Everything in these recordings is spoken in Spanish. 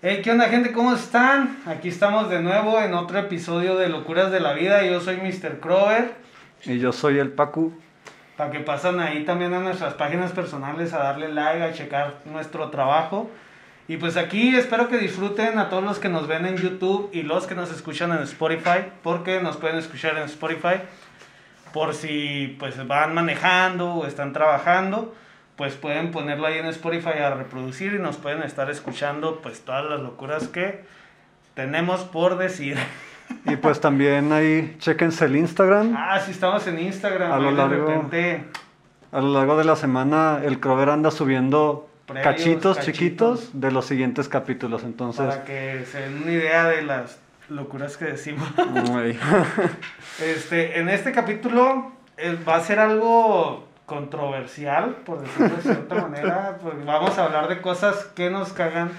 Hey, ¿qué onda gente? ¿Cómo están? Aquí estamos de nuevo en otro episodio de Locuras de la Vida. Yo soy Mr. Crover. Y yo soy el Pacu. Para que pasan ahí también a nuestras páginas personales a darle like, a checar nuestro trabajo. Y pues aquí espero que disfruten a todos los que nos ven en YouTube y los que nos escuchan en Spotify, porque nos pueden escuchar en Spotify por si pues van manejando o están trabajando pues pueden ponerlo ahí en Spotify a reproducir y nos pueden estar escuchando pues todas las locuras que tenemos por decir. Y pues también ahí chequense el Instagram. Ah, sí, estamos en Instagram. A lo largo, de repente... A lo largo de la semana el Crover anda subiendo cachitos, chiquitos de los siguientes capítulos. Entonces... Para que se den una idea de las locuras que decimos. este, en este capítulo eh, va a ser algo controversial, por decirlo de cierta manera, porque vamos a hablar de cosas que nos cagan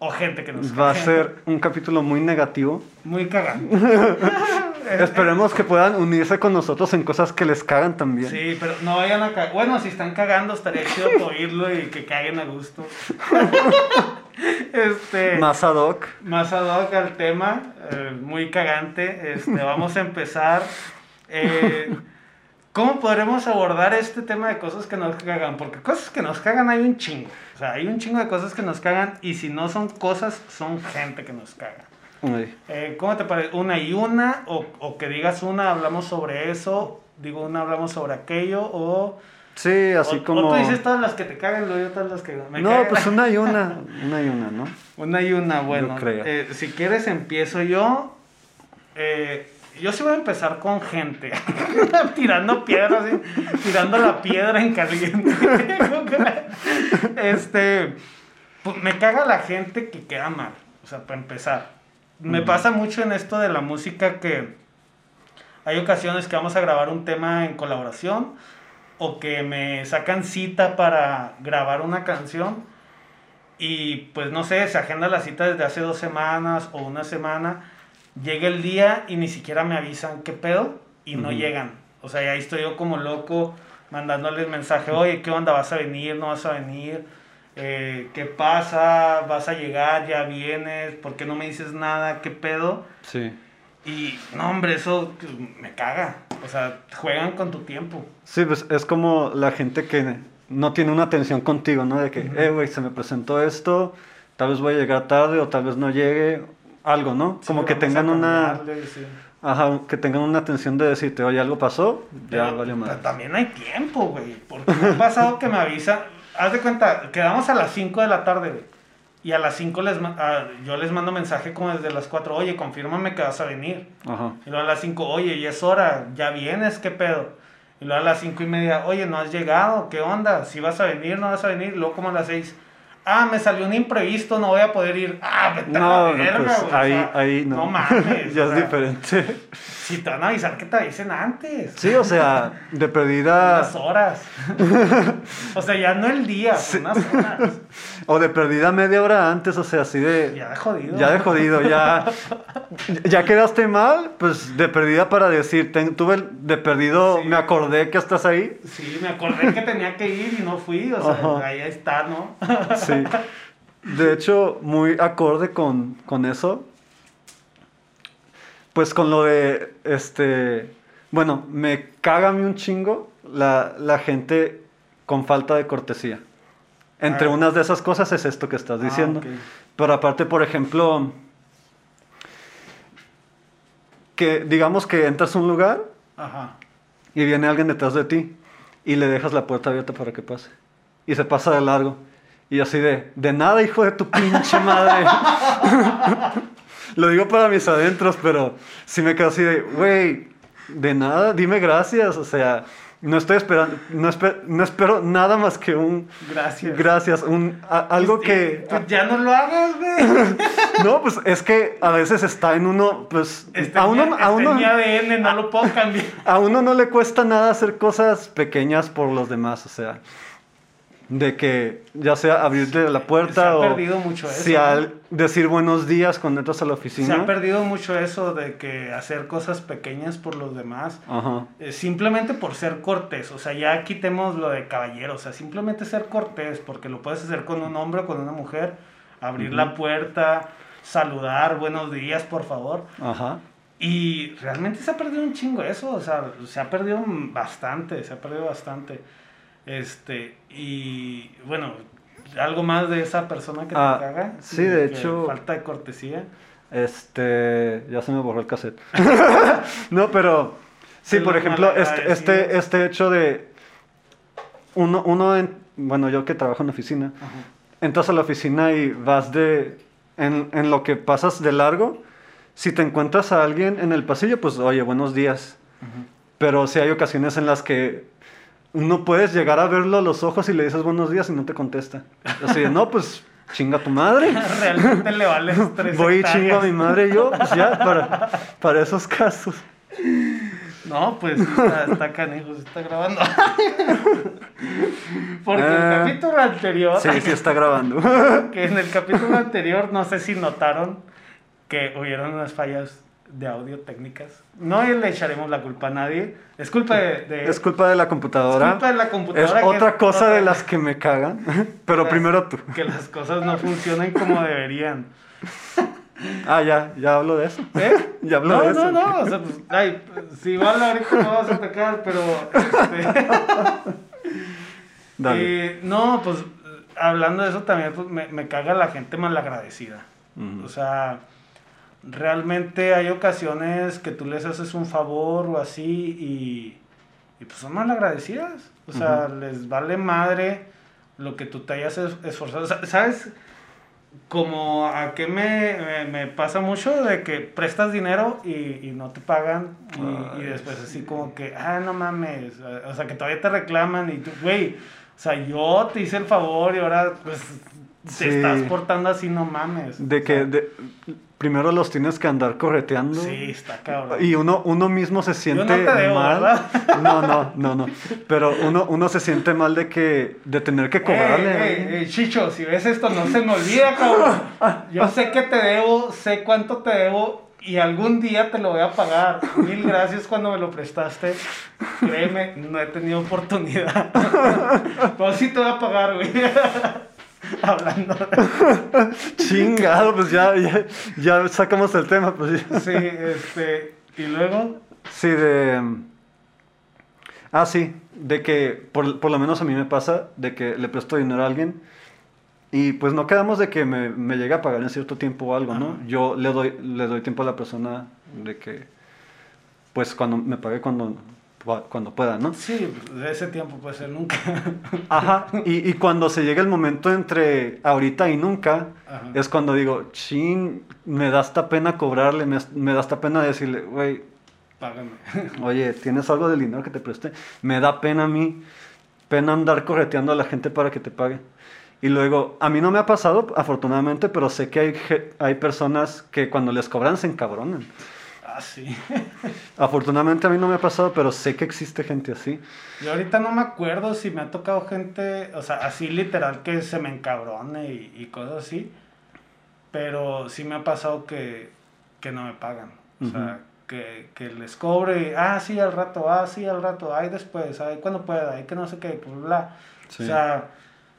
o gente que nos caga. Va a ser un capítulo muy negativo. Muy cagán. Esperemos que puedan unirse con nosotros en cosas que les cagan también. Sí, pero no vayan a cagar. Bueno, si están cagando, estaría chido oírlo y que caguen a gusto. este, más ad hoc. Más ad hoc al tema. Eh, muy cagante. Este, vamos a empezar. Eh, ¿Cómo podremos abordar este tema de cosas que nos cagan? Porque cosas que nos cagan hay un chingo. O sea, hay un chingo de cosas que nos cagan y si no son cosas, son gente que nos caga. Eh, ¿Cómo te parece? ¿Una y una? O, o, que digas una, hablamos sobre eso. Digo una, hablamos sobre aquello. O... Sí, así como... O tú dices todas las que te cagan, luego yo todas las que me No, pues una y una. Una y una, ¿no? Una y una, bueno. Eh, si quieres empiezo yo. Eh, yo sí voy a empezar con gente. tirando piedras, tirando la piedra en caliente. este. Pues, me caga la gente que queda mal. O sea, para empezar. Me pasa mucho en esto de la música que hay ocasiones que vamos a grabar un tema en colaboración o que me sacan cita para grabar una canción y pues no sé, se agenda la cita desde hace dos semanas o una semana llega el día y ni siquiera me avisan qué pedo y no llegan. O sea, ahí estoy yo como loco mandándoles mensaje, oye, ¿qué onda? ¿Vas a venir? ¿No vas a venir? Eh, ¿Qué pasa? ¿Vas a llegar? ¿Ya vienes? ¿Por qué no me dices nada? ¿Qué pedo? Sí. Y no, hombre, eso me caga. O sea, juegan con tu tiempo. Sí, pues es como la gente que no tiene una atención contigo, ¿no? De que, eh, güey, se me presentó esto, tal vez voy a llegar tarde o tal vez no llegue, algo, ¿no? Como que tengan una... Ajá, que tengan una atención de decirte, oye, algo pasó, ya valió más. También hay tiempo, güey. Porque me ha pasado que me avisa. Haz de cuenta, quedamos a las 5 de la tarde, güey. Y a las 5 les, yo les mando mensaje como desde las 4, oye, confírmame que vas a venir. Ajá. Y luego a las 5, oye, y es hora, ya vienes, ¿qué pedo? Y luego a las 5 y media, oye, no has llegado, ¿qué onda? Si vas a venir, no vas a venir. Y luego como a las 6, ah, me salió un imprevisto, no voy a poder ir. Ah, vete no, a la verga, pues, ahí, ahí no. No mames. ya es diferente. Si te van a avisar que te avisen antes. Sí, o sea, de perdida. Unas horas. o sea, ya no el día, unas horas. O de perdida media hora antes, o sea, así de. Ya de jodido. Ya de jodido, ya. ya quedaste mal, pues de perdida para decir, tuve de perdido, me acordé que estás ahí. Sí, me acordé que tenía que ir y no fui, o sea, ahí está, ¿no? sí. De hecho, muy acorde con, con eso pues con lo de, este, bueno, me caga a mí un chingo la, gente con falta de cortesía. Entre ah. unas de esas cosas es esto que estás ah, diciendo. Pero aparte, por ejemplo, que digamos que entras a un lugar y viene alguien detrás de ti y le dejas la puerta abierta para que pase. Y se pasa de largo. Y así de, de nada, hijo de tu pinche madre. Lo digo para mis adentros, pero sí me quedo así de, güey, de nada, dime gracias. O sea, no estoy esperando, no, no espero nada más que un... Gracias. Gracias, un, algo que... Pues ya no lo hagas, güey. no, pues es que a veces está en uno, pues... a uno... a uno ADN, no lo puedo cambiar. A uno no le cuesta nada hacer cosas pequeñas por los demás, o sea de que ya sea abrirte la puerta se ha o perdido mucho eso, si al decir buenos días cuando entras a la oficina. Se ha perdido mucho eso de que hacer cosas pequeñas por los demás, eh, simplemente por ser cortés, o sea, ya quitemos lo de caballero, o sea, simplemente ser cortés, porque lo puedes hacer con un hombre o con una mujer, abrir la puerta, saludar, buenos días, por favor. Ajá. Y realmente se ha perdido un chingo eso, o sea, se ha perdido bastante, se ha perdido bastante. Este, y bueno, algo más de esa persona que te ah, caga. Sí, de hecho. Falta de cortesía. Este, ya se me borró el cassette. no, pero sí, por ejemplo, este, este, este hecho de uno, uno en, bueno, yo que trabajo en oficina, entras a la oficina y vas de, en, en, lo que pasas de largo, si te encuentras a alguien en el pasillo, pues, oye, buenos días. Pero si hay ocasiones en las que no puedes llegar a verlo a los ojos y le dices buenos días y no te contesta. Así de, no, pues chinga tu madre. Realmente le vale tres Voy y chingo a mi madre yo, pues ya, para, para esos casos. No, pues está, está canijo, se está grabando. Porque en el ah. capítulo anterior. Sí, sí está grabando. Que en el capítulo anterior, no sé si notaron que hubieron unas fallas de audio técnicas. No le echaremos la culpa a nadie. Es culpa de, Es culpa de la computadora. Es culpa de la computadora. Es otra cosa de las que me cagan. Pero primero tú. Que las cosas no funcionen como deberían. Ah, ya, ya hablo de eso. ¿Eh? Ya hablo de eso. No, no, no. O sea, pues, ay, si van ahorita no vas a atacar, pero. Este... Dale. Eh, no, pues hablando de eso también, pues me, me caga la gente malagradecida. O sea realmente hay ocasiones que tú les haces un favor o así y, y pues son mal agradecidas. O sea, les vale madre lo que tú te hayas esforzado. ¿Sabes? Como a qué me, me, pasa mucho de que prestas dinero y, y no te pagan y, y, después así como que, ah, no mames, o sea, que todavía te reclaman y tú, güey, o sea, yo te hice el favor y ahora pues te estás portando así, no mames. De que de, primero los tienes que andar correteando. Sí, está cabrón. Y uno, uno mismo se siente mal. No, no, no, no. Pero uno, uno se siente mal de que de tener que cobrarle. Ey, Chicho, si ves esto, no se me olvida, cabrón. Yo sé que te debo, sé cuánto te debo y algún día te lo voy a pagar. Mil gracias cuando me lo prestaste. Créeme, no he tenido oportunidad. Pero sí te voy a pagar, güey. hablando. Chingado, pues ya, ya, sacamos el tema, pues Sí, este, y luego. Sí, de. Ah, sí, de que por, por, lo menos a mí me pasa de que le presto dinero a alguien y pues no quedamos de que me, me llegue a pagar en cierto tiempo o algo, ¿no? Yo le doy, le doy tiempo a la persona de que, pues cuando me pague cuando cuando pueda, ¿no? Sí, de ese tiempo puede ser nunca. Ajá, y, y, cuando se llega el momento entre ahorita y nunca, es cuando digo, chin, me da esta pena cobrarle, me, me da esta pena decirle, güey, págame. Oye, ¿tienes algo del dinero que te preste? Me da pena a mí, pena andar correteando a la gente para que te pague. Y luego, a mí no me ha pasado, afortunadamente, pero sé que hay, hay personas que cuando les cobran se encabronan. Ah, sí. Afortunadamente a mí no me ha pasado, pero sé que existe gente así. Yo ahorita no me acuerdo si me ha tocado gente, o sea, así literal que se me encabrone y, cosas así. Pero sí me ha pasado que, que no me pagan. O sea, que, que, les cobre, ah, sí, al rato, ah, sí, al rato, ay, después, ay, cuando pueda, ay, que no sé qué, pues, bla. O sea,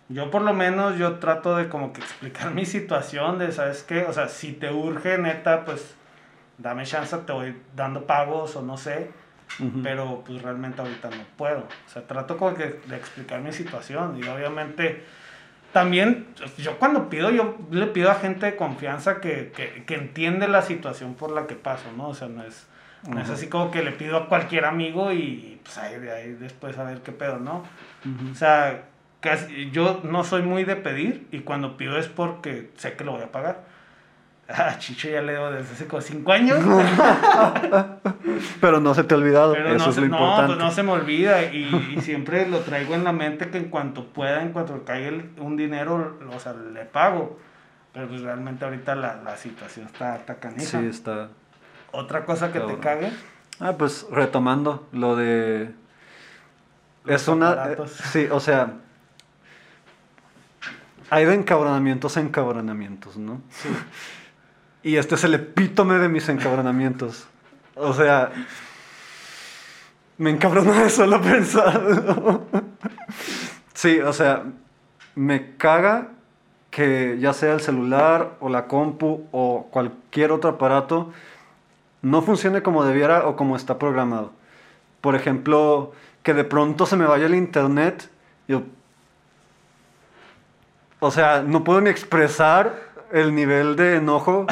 yo por lo menos yo trato de como que explicar mi situación, de, ¿sabes qué? O sea, si te urge, neta, pues dame chance, te voy dando pagos o no sé, pero pues realmente ahorita no puedo. O sea, trato como que de explicar mi situación y obviamente también yo cuando pido, yo le pido a gente de confianza que, que, que entiende la situación por la que paso, ¿no? O sea, no es, no es así como que le pido a cualquier amigo y pues ahí, de ahí después a ver qué pedo, ¿no? O sea, casi, yo no soy muy de pedir y cuando pido es porque sé que lo voy a pagar. Ah, Chicho ya leo desde hace como 5 años. Pero no se te ha olvidado. Eso no, es lo no, pues no se me olvida. Y, siempre lo traigo en la mente que en cuanto pueda, en cuanto caiga un dinero, o sea, le pago. Pero pues realmente ahorita la, la situación está, está canija. Sí, está. ¿Otra cosa que te cague? Ah, pues retomando lo de. es una. Eh, sí, o sea. Hay de encabronamientos a encabronamientos, ¿no? Sí. Y este es el epítome de mis encabronamientos. O sea, me encabrona de solo pensar. sí, o sea, me caga que ya sea el celular o la compu o cualquier otro aparato no funcione como debiera o como está programado. Por ejemplo, que de pronto se me vaya el internet. Yo, o sea, no puedo ni expresar el nivel de enojo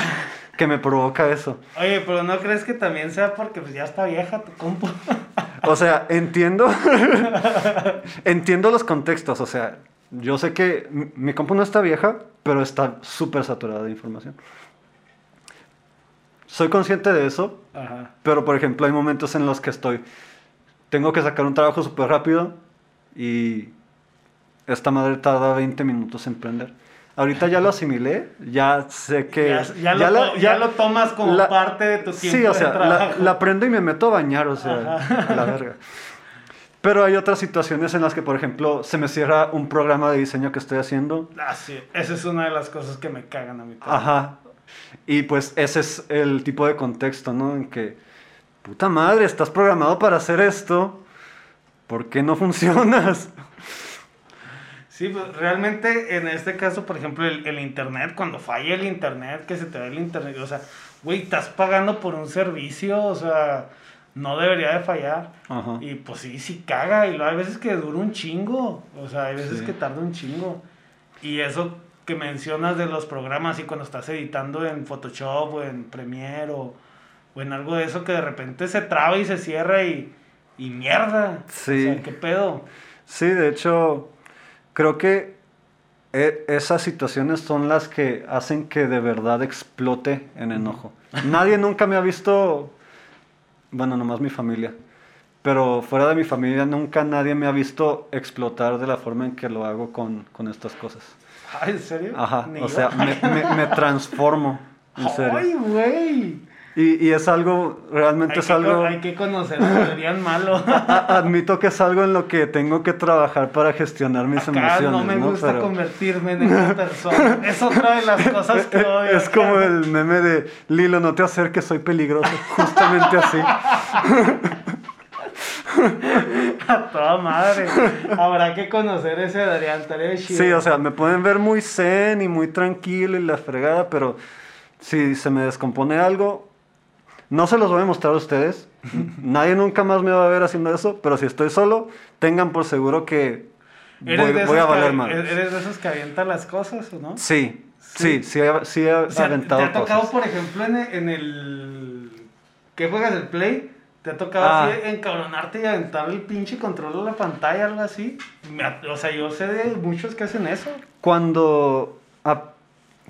que me provoca eso. Oye, pero ¿no crees que también sea porque pues, ya está vieja tu compu? o sea, entiendo. entiendo los contextos. O sea, yo sé que mi, compu no está vieja, pero está súper saturada de información. Soy consciente de eso, pero por ejemplo hay momentos en los que estoy, tengo que sacar un trabajo súper rápido y esta madre tarda 20 minutos en prender. Ahorita ya lo asimilé, ya sé que... Ya, lo, tomas como parte de tu tiempo Sí, o sea, la, prendo y me meto a bañar, o sea, a la verga. Pero hay otras situaciones en las que, por ejemplo, se me cierra un programa de diseño que estoy haciendo. Ah, sí. Esa es una de las cosas que me cagan a mí. Ajá. Y pues ese es el tipo de contexto, ¿no? En que, puta madre, estás programado para hacer esto. ¿Por qué no funcionas? Sí, pues realmente en este caso, por ejemplo, el, el, internet, cuando falla el internet, que se te ve el internet, o sea, güey, estás pagando por un servicio, o sea, no debería de fallar. Y pues sí, sí caga. Y luego hay veces que dura un chingo. O sea, hay veces que tarda un chingo. Y eso que mencionas de los programas y cuando estás editando en Photoshop o en Premiere o, en algo de eso que de repente se traba y se cierra y, y mierda. Sí. O sea, ¿qué pedo? Sí, de hecho, creo que e, esas situaciones son las que hacen que de verdad explote en enojo. Nadie nunca me ha visto bueno, nomás mi familia. Pero fuera de mi familia nunca nadie me ha visto explotar de la forma en que lo hago con, con estas cosas. ¿En serio? Ajá, o sea, me, me, transformo. En serio. ¡Ay, güey! Y, y, es algo, realmente es algo... Hay que conocer Adrián Malo. admito que es algo en lo que tengo que trabajar para gestionar mis Acá emociones. no me gusta convertirme en esa persona. Es otra de las cosas que odio. Es como el meme de Lilo, no te acerques, soy peligroso. Justamente así. A toda madre. Habrá que conocer ese Adrián Sí, o sea, me pueden ver muy zen y muy tranquilo y la fregada, pero si se me descompone algo, no se los voy a mostrar a ustedes. Nadie nunca más me va a ver haciendo eso, pero si estoy solo, tengan por seguro que voy, a valer más. ¿Eres de esos que avientan las cosas o no? Sí, sí, sí, sí, he, aventado ¿Te ha tocado, por ejemplo, en, el... ¿Qué juegas el Play? ¿Te ha tocado así ah. encabronarte y aventar el pinche control de la pantalla, algo así? O sea, yo sé de muchos que hacen eso. Cuando,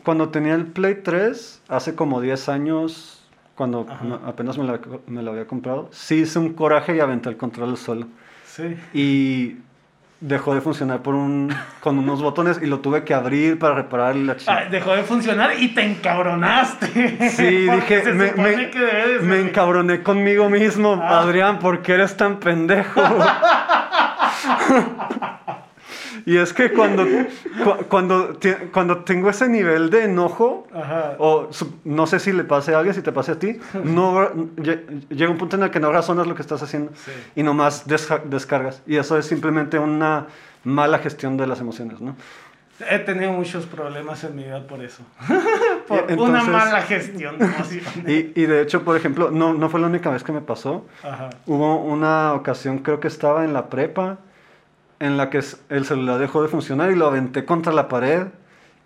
cuando tenía el Play 3, hace como 10 años cuando apenas me lo, había comprado, sí hice un coraje y aventé el control solo. Sí. Y dejó de funcionar por un, con unos botones y lo tuve que abrir para reparar la chica. dejó de funcionar y te encabronaste. Sí, dije, me, me, me encabroné conmigo mismo, ah. Adrián, ¿por qué eres tan pendejo? Y es que cuando, cuando, cuando tengo ese nivel de enojo, o no sé si le pase a alguien, si te pase a ti, no, llega un punto en el que no razonas lo que estás haciendo y nomás descargas. Y eso es simplemente una mala gestión de las emociones, ¿no? He tenido muchos problemas en mi vida por eso. por una mala gestión de emociones. Y, y, de hecho, por ejemplo, no, no fue la única vez que me pasó. Hubo una ocasión, creo que estaba en la prepa en la que el celular dejó de funcionar y lo aventé contra la pared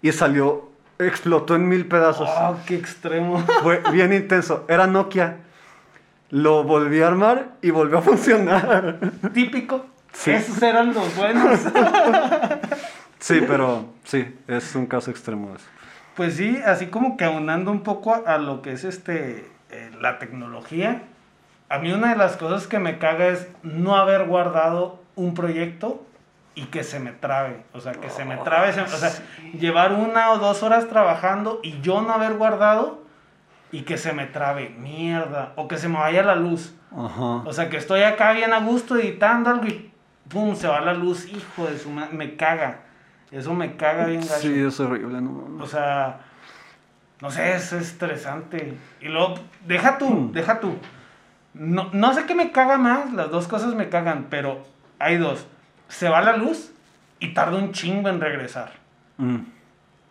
y salió, explotó en mil pedazos. ¡Oh, qué extremo! Fue bien intenso. Era Nokia. Lo volví a armar y volvió a funcionar. Típico. Esos eran los buenos. sí, pero sí, es un caso extremo eso. Pues sí, así como que aunando un poco a, lo que es este eh, la tecnología, a mí una de las cosas que me caga es no haber guardado un proyecto y que se me trabe. O sea, que se me trabe. o sea, llevar una o dos horas trabajando y yo no haber guardado y que se me trabe. Mierda. O que se me vaya la luz. O sea, que estoy acá bien a gusto editando algo y pum, se va la luz. Hijo de su madre. Me caga. Eso me caga bien gacho. Sí, es horrible, ¿no? O sea, no sé, es estresante. Y luego, deja tú, hmm. deja tú. No, no sé qué me caga más, las dos cosas me cagan, pero hay dos se va la luz y tarda un chingo en regresar. Mm.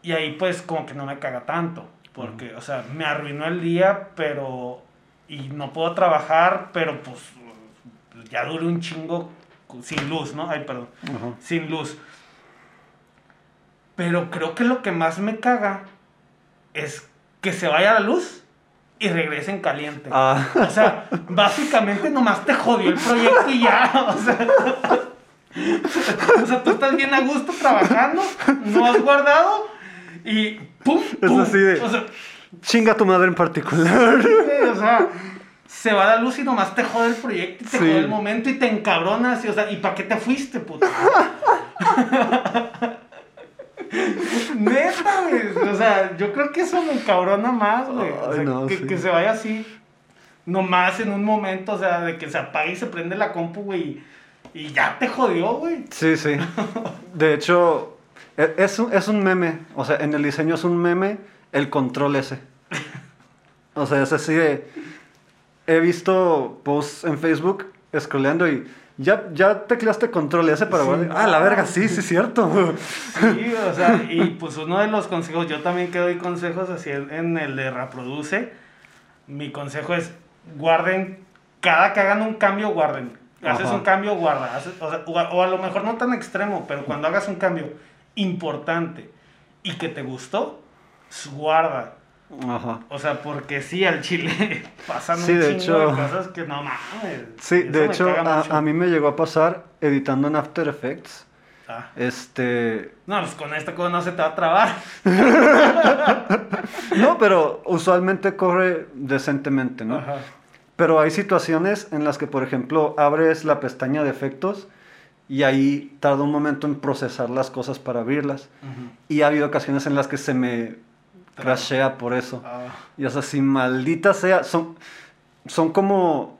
Y ahí pues como que no me caga tanto, porque, o sea, me arruinó el día, pero... Y no puedo trabajar, pero pues ya dure un chingo sin luz, ¿no? Ay, perdón. Sin luz. Pero creo que lo que más me caga es que se vaya la luz y regrese en caliente. Ah. O sea, básicamente nomás te jodió el proyecto y ya. O sea, o sea, tú estás bien a gusto trabajando, no has guardado y ¡pum! Es así de. O sea, chinga tu madre en particular. o sea, se va la luz y nomás te jode el proyecto y te jode el momento y te encabronas. Y, o sea, ¿y para qué te fuiste, puto? Neta, güey. O sea, yo creo que eso me encabrona más, güey. O sea, que, se vaya así. Nomás en un momento, o sea, de que se apague y se prende la compu, güey. Y ya te jodió, güey. Sí, sí. De hecho, e, es un, es un meme. O sea, en el diseño es un meme el control ese. O sea, es así de. He visto posts en Facebook scrolleando y ya, ya tecleaste control ese para Ah, la verga, sí, sí, es cierto. Sí, o sea, y pues uno de los consejos, yo también que doy consejos así en el de reproduce. Mi consejo es guarden, cada que hagan un cambio, guarden. Haces un cambio, guarda. o, sea, o, a lo mejor no tan extremo, pero cuando hagas un cambio importante y que te gustó, guarda. Ajá. O sea, porque sí, al chile pasan un de chingo de cosas que no mames. Sí, de hecho, a, mí me llegó a pasar editando en After Effects. Ah. Este. No, pues con esta cosa no se te va a trabar. no, pero usualmente corre decentemente, ¿no? Ajá. Pero hay situaciones en las que, por ejemplo, abres la pestaña de efectos y ahí tarda un momento en procesar las cosas para abrirlas. Y ha habido ocasiones en las que se me crashea por eso. Ah. Y es así, maldita sea. Son, son como.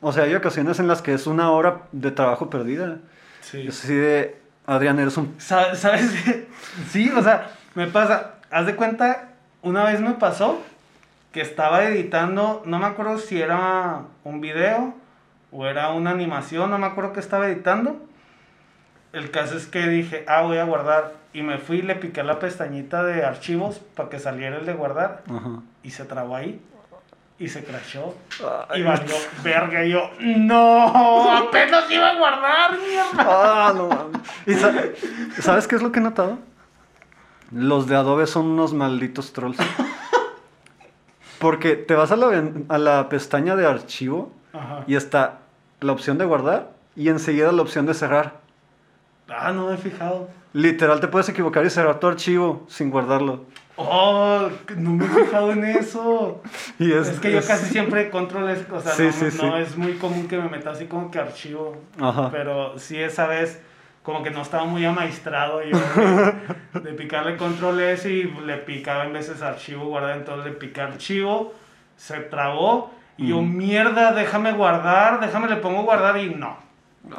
O sea, hay ocasiones en las que es una hora de trabajo perdida. Sí. así de. Adrián, eres un. ¿Sabes? sí, o sea, me pasa. Haz de cuenta, una vez me pasó que estaba editando. No me acuerdo si era un video o era una animación, no me acuerdo qué estaba editando. El caso es que dije, ah, voy a guardar y me fui y le piqué la pestañita de archivos para que saliera el de guardar. Y se trabó ahí. Y se crashó. y valió verga. Y yo, no, apenas iba a guardar, mierda. Ah, no mames. ¿Y sabes qué es lo que he notado? Los de Adobe son unos malditos trolls. Porque te vas a la, a la pestaña de archivo y está la opción de guardar y enseguida la opción de cerrar. Ah, no me he fijado. Literal, te puedes equivocar y cerrar tu archivo sin guardarlo. Oh, no me he fijado en eso. Y es, que yo casi siempre controlo o sea, no, es muy común que me meta así como que archivo. Ajá. Pero sí esa vez como que no estaba muy amaestrado yo de, picarle control S y le picaba en veces archivo, guardar, entonces le piqué archivo, se trabó y yo, mm. mierda, déjame guardar, déjame le pongo guardar y no.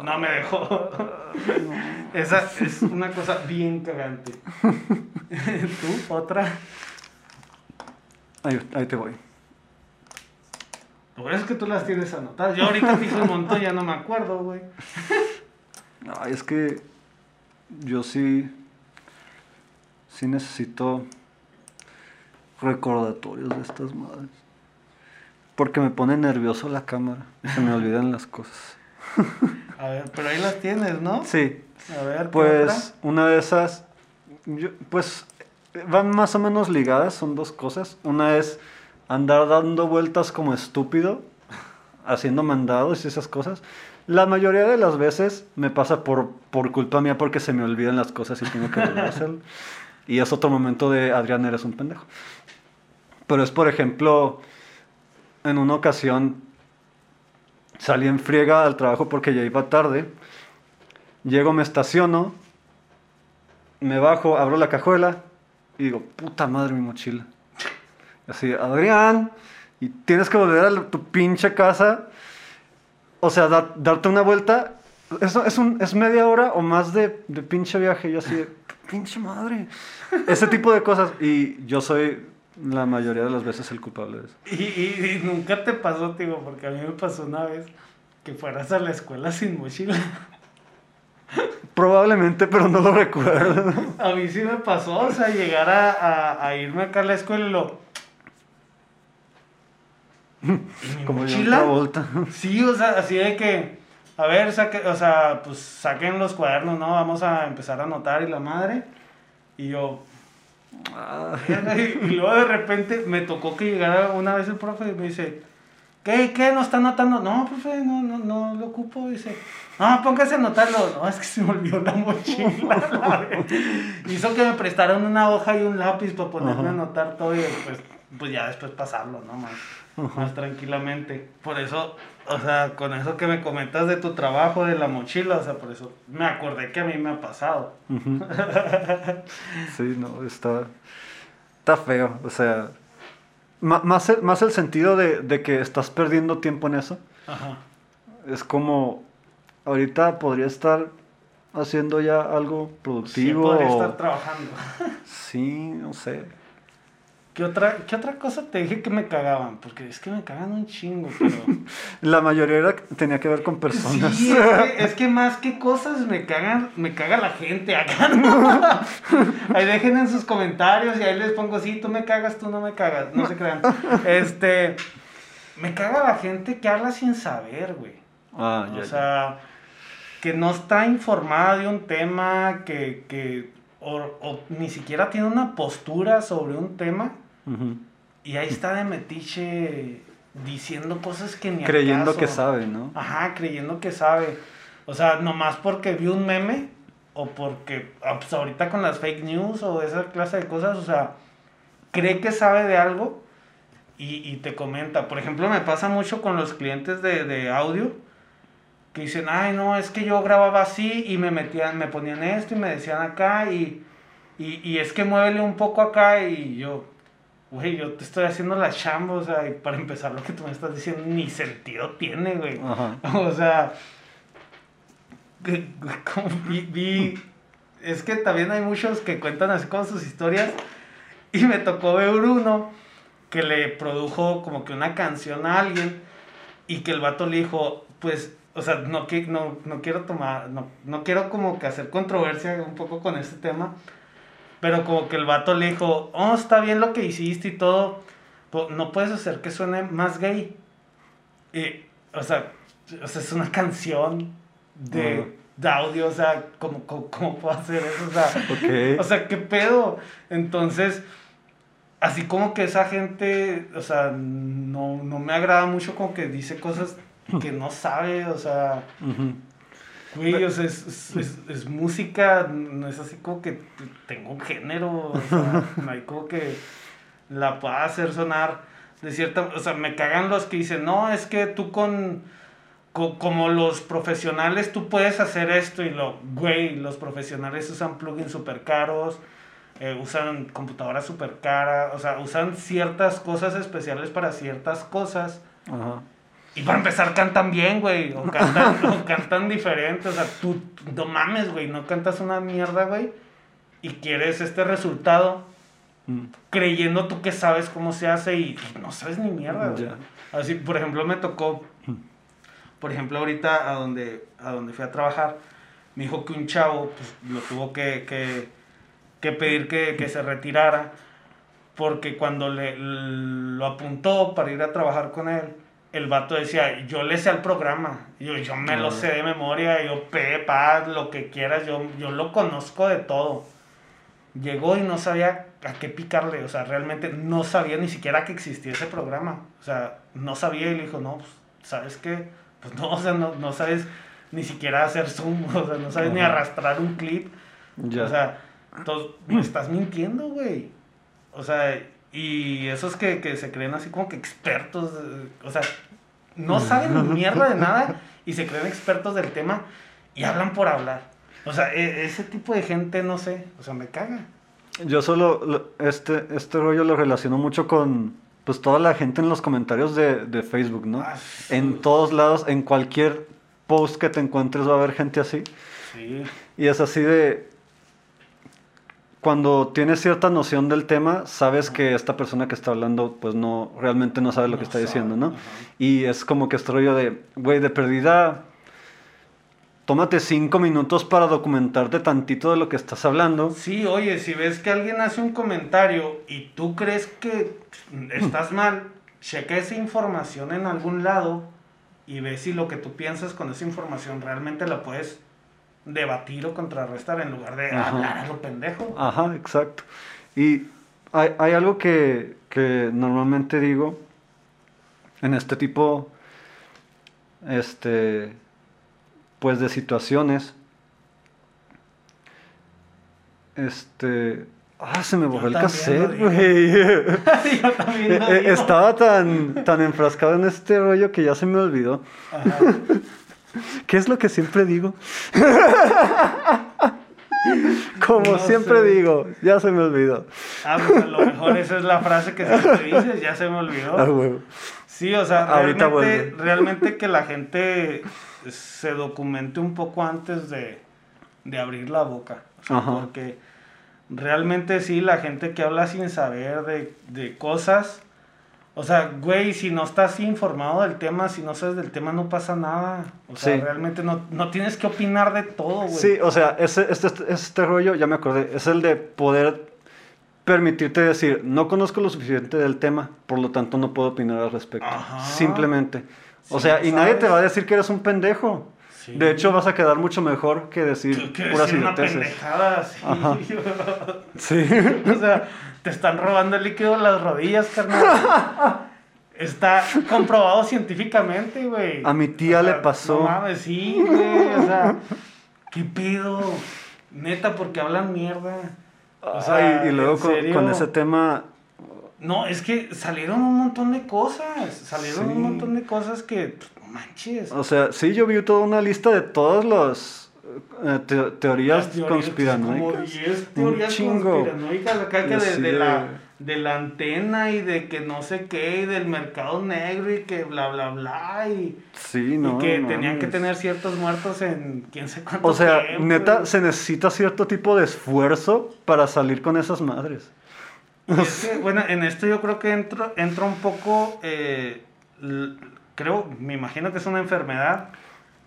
No me dejó. Esa es una cosa bien cagante. ¿Tú? ¿Otra? Ahí, ahí te voy. Lo bueno es que tú las tienes anotadas. Yo ahorita dije un montón, ya no me acuerdo, güey. No, es que yo sí. Sí necesito recordatorios de estas madres. Porque me pone nervioso la cámara. Se me olvidan las cosas. A ver, pero ahí las tienes, ¿no? Sí. A ver, pues una de esas, pues van más o menos ligadas, son dos cosas. Una es andar dando vueltas como estúpido, haciendo mandados y esas cosas. La mayoría de las veces me pasa por, por culpa mía porque se me olvidan las cosas y tengo que volver a hacerlo. Y es otro momento de Adrián, eres un pendejo. Pero es, por ejemplo, en una ocasión Salí en friega al trabajo porque ya iba tarde. Llego, me estaciono, me bajo, abro la cajuela y digo, puta madre mi mochila. Así, Adrián, y tienes que volver a tu pinche casa. O sea, darte una vuelta. Eso es, un, es media hora o más de, de pinche viaje. Y así, pinche madre. Ese tipo de cosas. Y yo soy la mayoría de las veces el culpable de eso. Y, y, nunca te pasó, tío, porque a mí me pasó una vez que fueras a la escuela sin mochila. Probablemente, pero no lo recuerdo. A mí sí me pasó, o sea, llegar a, a, irme acá a la escuela y lo... Como mochila? vuelta. Sí, o sea, así de que, a ver, saque, o sea, pues saquen los cuadernos, ¿no? Vamos a empezar a anotar y la madre. Y yo... Ah. y luego de repente me tocó que llegara una vez el profe y me dice, ¿qué, qué, no está anotando? No, profe, no, no, no lo ocupo. Dice, no, póngase a anotarlo. No, es que se me olvidó la mochila. Hizo que me prestaran una hoja y un lápiz para ponerme a anotar todo y pues, pues ya después pasarlo, ¿no? Más, más tranquilamente. Por eso, o sea, con eso que me comentas de tu trabajo, de la mochila, o sea, por eso me acordé que a mí me ha pasado. sí, no, está, está feo, o sea, más el, más el sentido de, de que estás perdiendo tiempo en eso. Ajá. Es como, ahorita podría estar haciendo ya algo productivo. Sí, podría estar trabajando. sí, no sé. ¿Qué otra, ¿Qué otra cosa te dije que me cagaban? Porque es que me cagan un chingo, pero... La mayoría era, tenía que ver con personas. Sí, es que, más que cosas me cagan, me caga la gente acá, ahí dejen en sus comentarios y ahí les pongo, sí, tú me cagas, tú no me cagas, no se crean. Este, me caga la gente que habla sin saber, güey. Ah, ya, o sea, que no está informada de un tema, que, que o, o ni siquiera tiene una postura sobre un tema y ahí está de metiche diciendo cosas que ni Creyendo que sabe, ¿no? Ajá, creyendo que sabe. O sea, nomás porque vi un meme o porque ah, pues ahorita con las fake news o esa clase de cosas, o sea, cree que sabe de algo y, y te comenta. Por ejemplo, me pasa mucho con los clientes de, de, audio que dicen, ay, no, es que yo grababa así y me metían, me ponían esto y me decían acá y, y, y es que muévele un poco acá y yo, güey, yo te estoy haciendo la chamba, o sea, y para empezar lo que tú me estás diciendo ni sentido tiene, güey. O sea, como vi, es que también hay muchos que cuentan así con sus historias y me tocó ver uno que le produjo como que una canción a alguien y que el vato le dijo, pues, o sea, no, no, no quiero tomar, no, no quiero como que hacer controversia un poco con este tema, pero como que el vato le dijo, oh, está bien lo que hiciste y todo, no puedes hacer que suene más gay. Y, o sea, o sea es una canción de, de audio, o sea, ¿cómo, cómo, puedo hacer eso? O sea, o sea, ¿qué pedo? Entonces, así como que esa gente, o sea, no, no me agrada mucho como que dice cosas que no sabe, o sea, Güey, o sea, es, es, es, música, no es así como que tengo un género, o sea, no hay como que la pueda hacer sonar de cierta, o sea, me cagan los que dicen, no, es que tú con, como los profesionales tú puedes hacer esto y lo, güey, los profesionales usan plugins súper caros, eh, usan computadoras súper caras, o sea, usan ciertas cosas especiales para ciertas cosas. Ajá. Y para empezar cantan bien, güey. O cantan, o cantan diferente. O sea, tú, no mames, güey. No cantas una mierda, güey. Y quieres este resultado mm. creyendo tú que sabes cómo se hace y, no sabes ni mierda. Así, por ejemplo, me tocó, mm. por ejemplo, ahorita a donde, a donde fui a trabajar, me dijo que un chavo pues, lo tuvo que, que, que pedir que, que, se retirara porque cuando le, lo apuntó para ir a trabajar con él, el vato decía, yo le sé al programa, yo, yo me lo sé de memoria, yo pepa, lo que quieras, yo, yo lo conozco de todo. Llegó y no sabía a qué picarle, o sea, realmente no sabía ni siquiera que existía ese programa, o sea, no sabía y le dijo, no, pues, ¿sabes qué? Pues no, o sea, no, no sabes ni siquiera hacer zoom, o sea, no sabes ni arrastrar un clip, o sea, entonces, me estás mintiendo, güey. O sea, y esos que, que se creen así como que expertos, o sea, no saben mierda de nada y se creen expertos del tema y hablan por hablar. O sea, e, ese tipo de gente, no sé, o sea, me caga. Yo solo, este, este rollo lo relaciono mucho con, pues, toda la gente en los comentarios de, de Facebook, ¿no? Ah, en todos lados, en cualquier post que te encuentres va a haber gente así. Sí. Y es así de, cuando tienes cierta noción del tema, sabes que esta persona que está hablando, pues no, realmente no sabe lo que está diciendo, ¿no? Y es como que este rollo de, güey, de perdida, tómate cinco minutos para documentarte tantito de lo que estás hablando. Sí, oye, si ves que alguien hace un comentario y tú crees que estás mal, checa esa información en algún lado y ve si lo que tú piensas con esa información realmente la puedes debatir o contrarrestar en lugar de hablar a lo pendejo. Ajá, exacto. Y hay, hay algo que, que normalmente digo en este tipo este pues de situaciones. Este ah se me borró el cassette güey. Eh, eh, estaba tan tan enfrascado en este rollo que ya se me olvidó ¿Qué es lo que siempre digo? Como siempre digo, ya se me olvidó. Ah, pues a lo mejor esa es la frase que siempre dices, ya se me olvidó. Ah, Sí, o sea, realmente, realmente que la gente se documente un poco antes de, abrir la boca. porque realmente sí, la gente que habla sin saber de, de cosas, o sea, güey, si no estás informado del tema, si no sabes del tema, no pasa nada. O sea, realmente no, no, tienes que opinar de todo, güey. Sí, o sea, ese, este, este rollo, ya me acordé, es el de poder permitirte decir, no conozco lo suficiente del tema, por lo tanto no puedo opinar al respecto. Simplemente. O sea, y nadie te va a decir que eres un pendejo. De hecho, vas a quedar mucho mejor que decir puras decir una pendejada, sí. sí. o sea, te están robando el líquido en las rodillas, carnal. Está comprobado científicamente, güey. A mi tía le pasó. No mames, sí, güey. O sea, ¿qué pedo? Neta, porque hablan mierda. O sea, y, luego con, ese tema. No, es que salieron un montón de cosas. Salieron un montón de cosas que. Pues, no manches. O sea, sí, yo vi toda una lista de todas las eh, teorías, conspiranoicas. teorías conspiranoicas acá que de, la, de la antena y de que no sé qué, y del mercado negro y que bla, bla, bla. Y, sí, no, y que tenían que tener ciertos muertos en quién sé cuánto O sea, neta, se necesita cierto tipo de esfuerzo para salir con esas madres. bueno, en esto yo creo que entro, entra un poco, eh, creo, me imagino que es una enfermedad,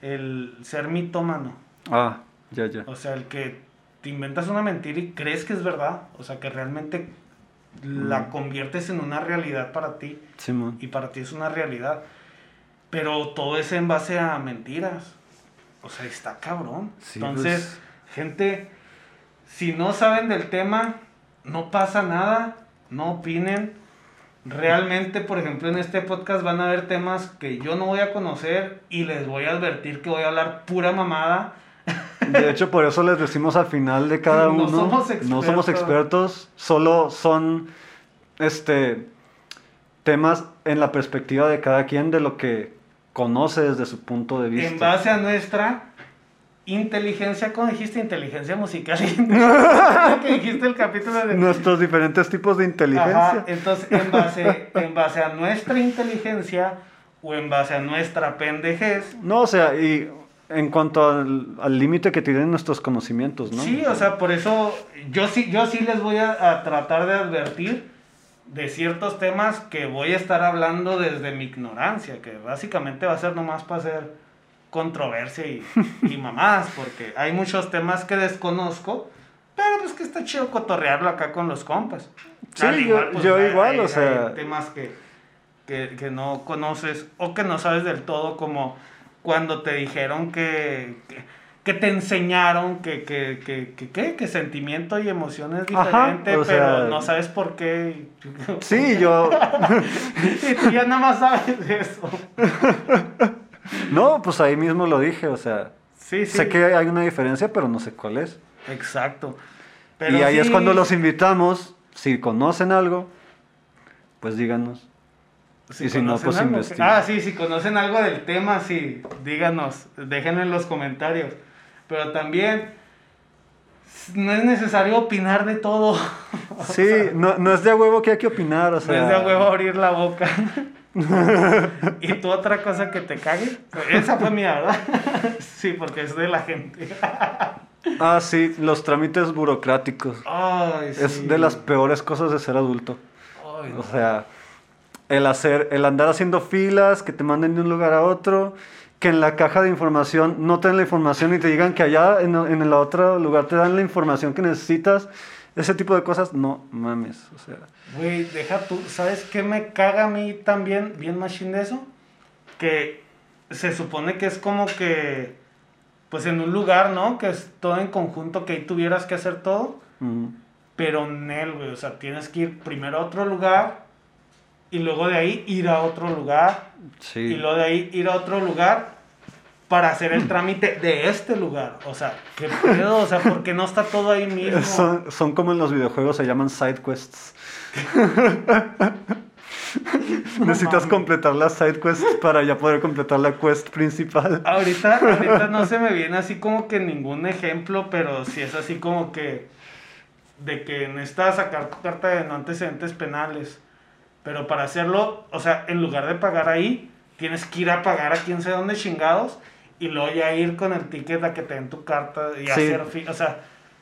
el ser mitómano. Ah, ya, ya. O sea, el que te inventas una mentira y crees que es verdad. O sea, que realmente la conviertes en una realidad para ti. Sí, y para ti es una realidad. Pero todo es en base a mentiras. O sea, está cabrón. Entonces, pues. gente, si no saben del tema, no pasa nada. No opinen. Realmente, por ejemplo, en este podcast van a haber temas que yo no voy a conocer y les voy a advertir que voy a hablar pura mamada de hecho, por eso les decimos al final de cada uno. No somos expertos. solo son este temas en la perspectiva de cada quien de lo que conoce desde su punto de vista. En base a nuestra inteligencia, ¿cómo dijiste? Inteligencia musical. que dijiste el capítulo de... Nuestros diferentes tipos de inteligencia. entonces, en base, en base a nuestra inteligencia o en base a nuestra pendejez. No, o sea, y en cuanto al límite que tienen nuestros conocimientos, ¿no? Sí, o sea, por eso yo sí, yo sí les voy a, tratar de advertir de ciertos temas que voy a estar hablando desde mi ignorancia, que básicamente va a ser nomás para hacer controversia y, y mamás, porque hay muchos temas que desconozco, pero pues que está chido cotorrearlo acá con los compas. Sí, yo, pues, igual, o sea... temas que, que, que no conoces o que no sabes del todo como cuando te dijeron que, que, te enseñaron que, que, que, sentimiento y emoción es diferente, pero no sabes por qué. Sí, yo. y tú ya nada más sabes eso. no, pues ahí mismo lo dije, o sea. Sí, sí. Sé que hay una diferencia, pero no sé cuál es. Exacto. y ahí es cuando los invitamos, si conocen algo, pues díganos y si no, pues Ah, sí, si conocen algo del tema, sí, díganos, déjenlo en los comentarios. Pero también no es necesario opinar de todo. Sí, no, no, es de huevo que hay que opinar, o sea... No es de huevo abrir la boca. ¿Y tú otra cosa que te cague? Esa fue mía, ¿verdad? sí, porque es de la gente. ah, sí, los trámites burocráticos. Ay, sí. Es de las peores cosas de ser adulto. Ay, O sea el hacer, el andar haciendo filas, que te manden de un lugar a otro, que en la caja de información no te den la información y te digan que allá en, en el otro lugar te dan la información que necesitas. Ese tipo de cosas, no mames, o sea. Güey, deja tú, ¿sabes qué me caga a mí también, bien machine de eso? Que se supone que es como que, pues en un lugar, ¿no? Que es todo en conjunto, que ahí tuvieras que hacer todo. Pero en él, güey, o sea, tienes que ir primero a otro lugar y luego de ahí ir a otro lugar. Sí. Y luego de ahí ir a otro lugar para hacer el trámite de este lugar. O sea, ¿qué pedo? O sea, porque no está todo ahí mismo. Son, son como en los videojuegos, se llaman side quests. Necesitas completar las side quests para ya poder completar la quest principal. Ahorita, ahorita no se me viene así como que ningún ejemplo, pero sí es así como que de que necesitas sacar tu carta de no antecedentes penales. Pero para hacerlo, o sea, en lugar de pagar ahí, tienes que ir a pagar a quién sabe dónde chingados y luego ya ir con el ticket a que te den tu carta y hacer, o sea,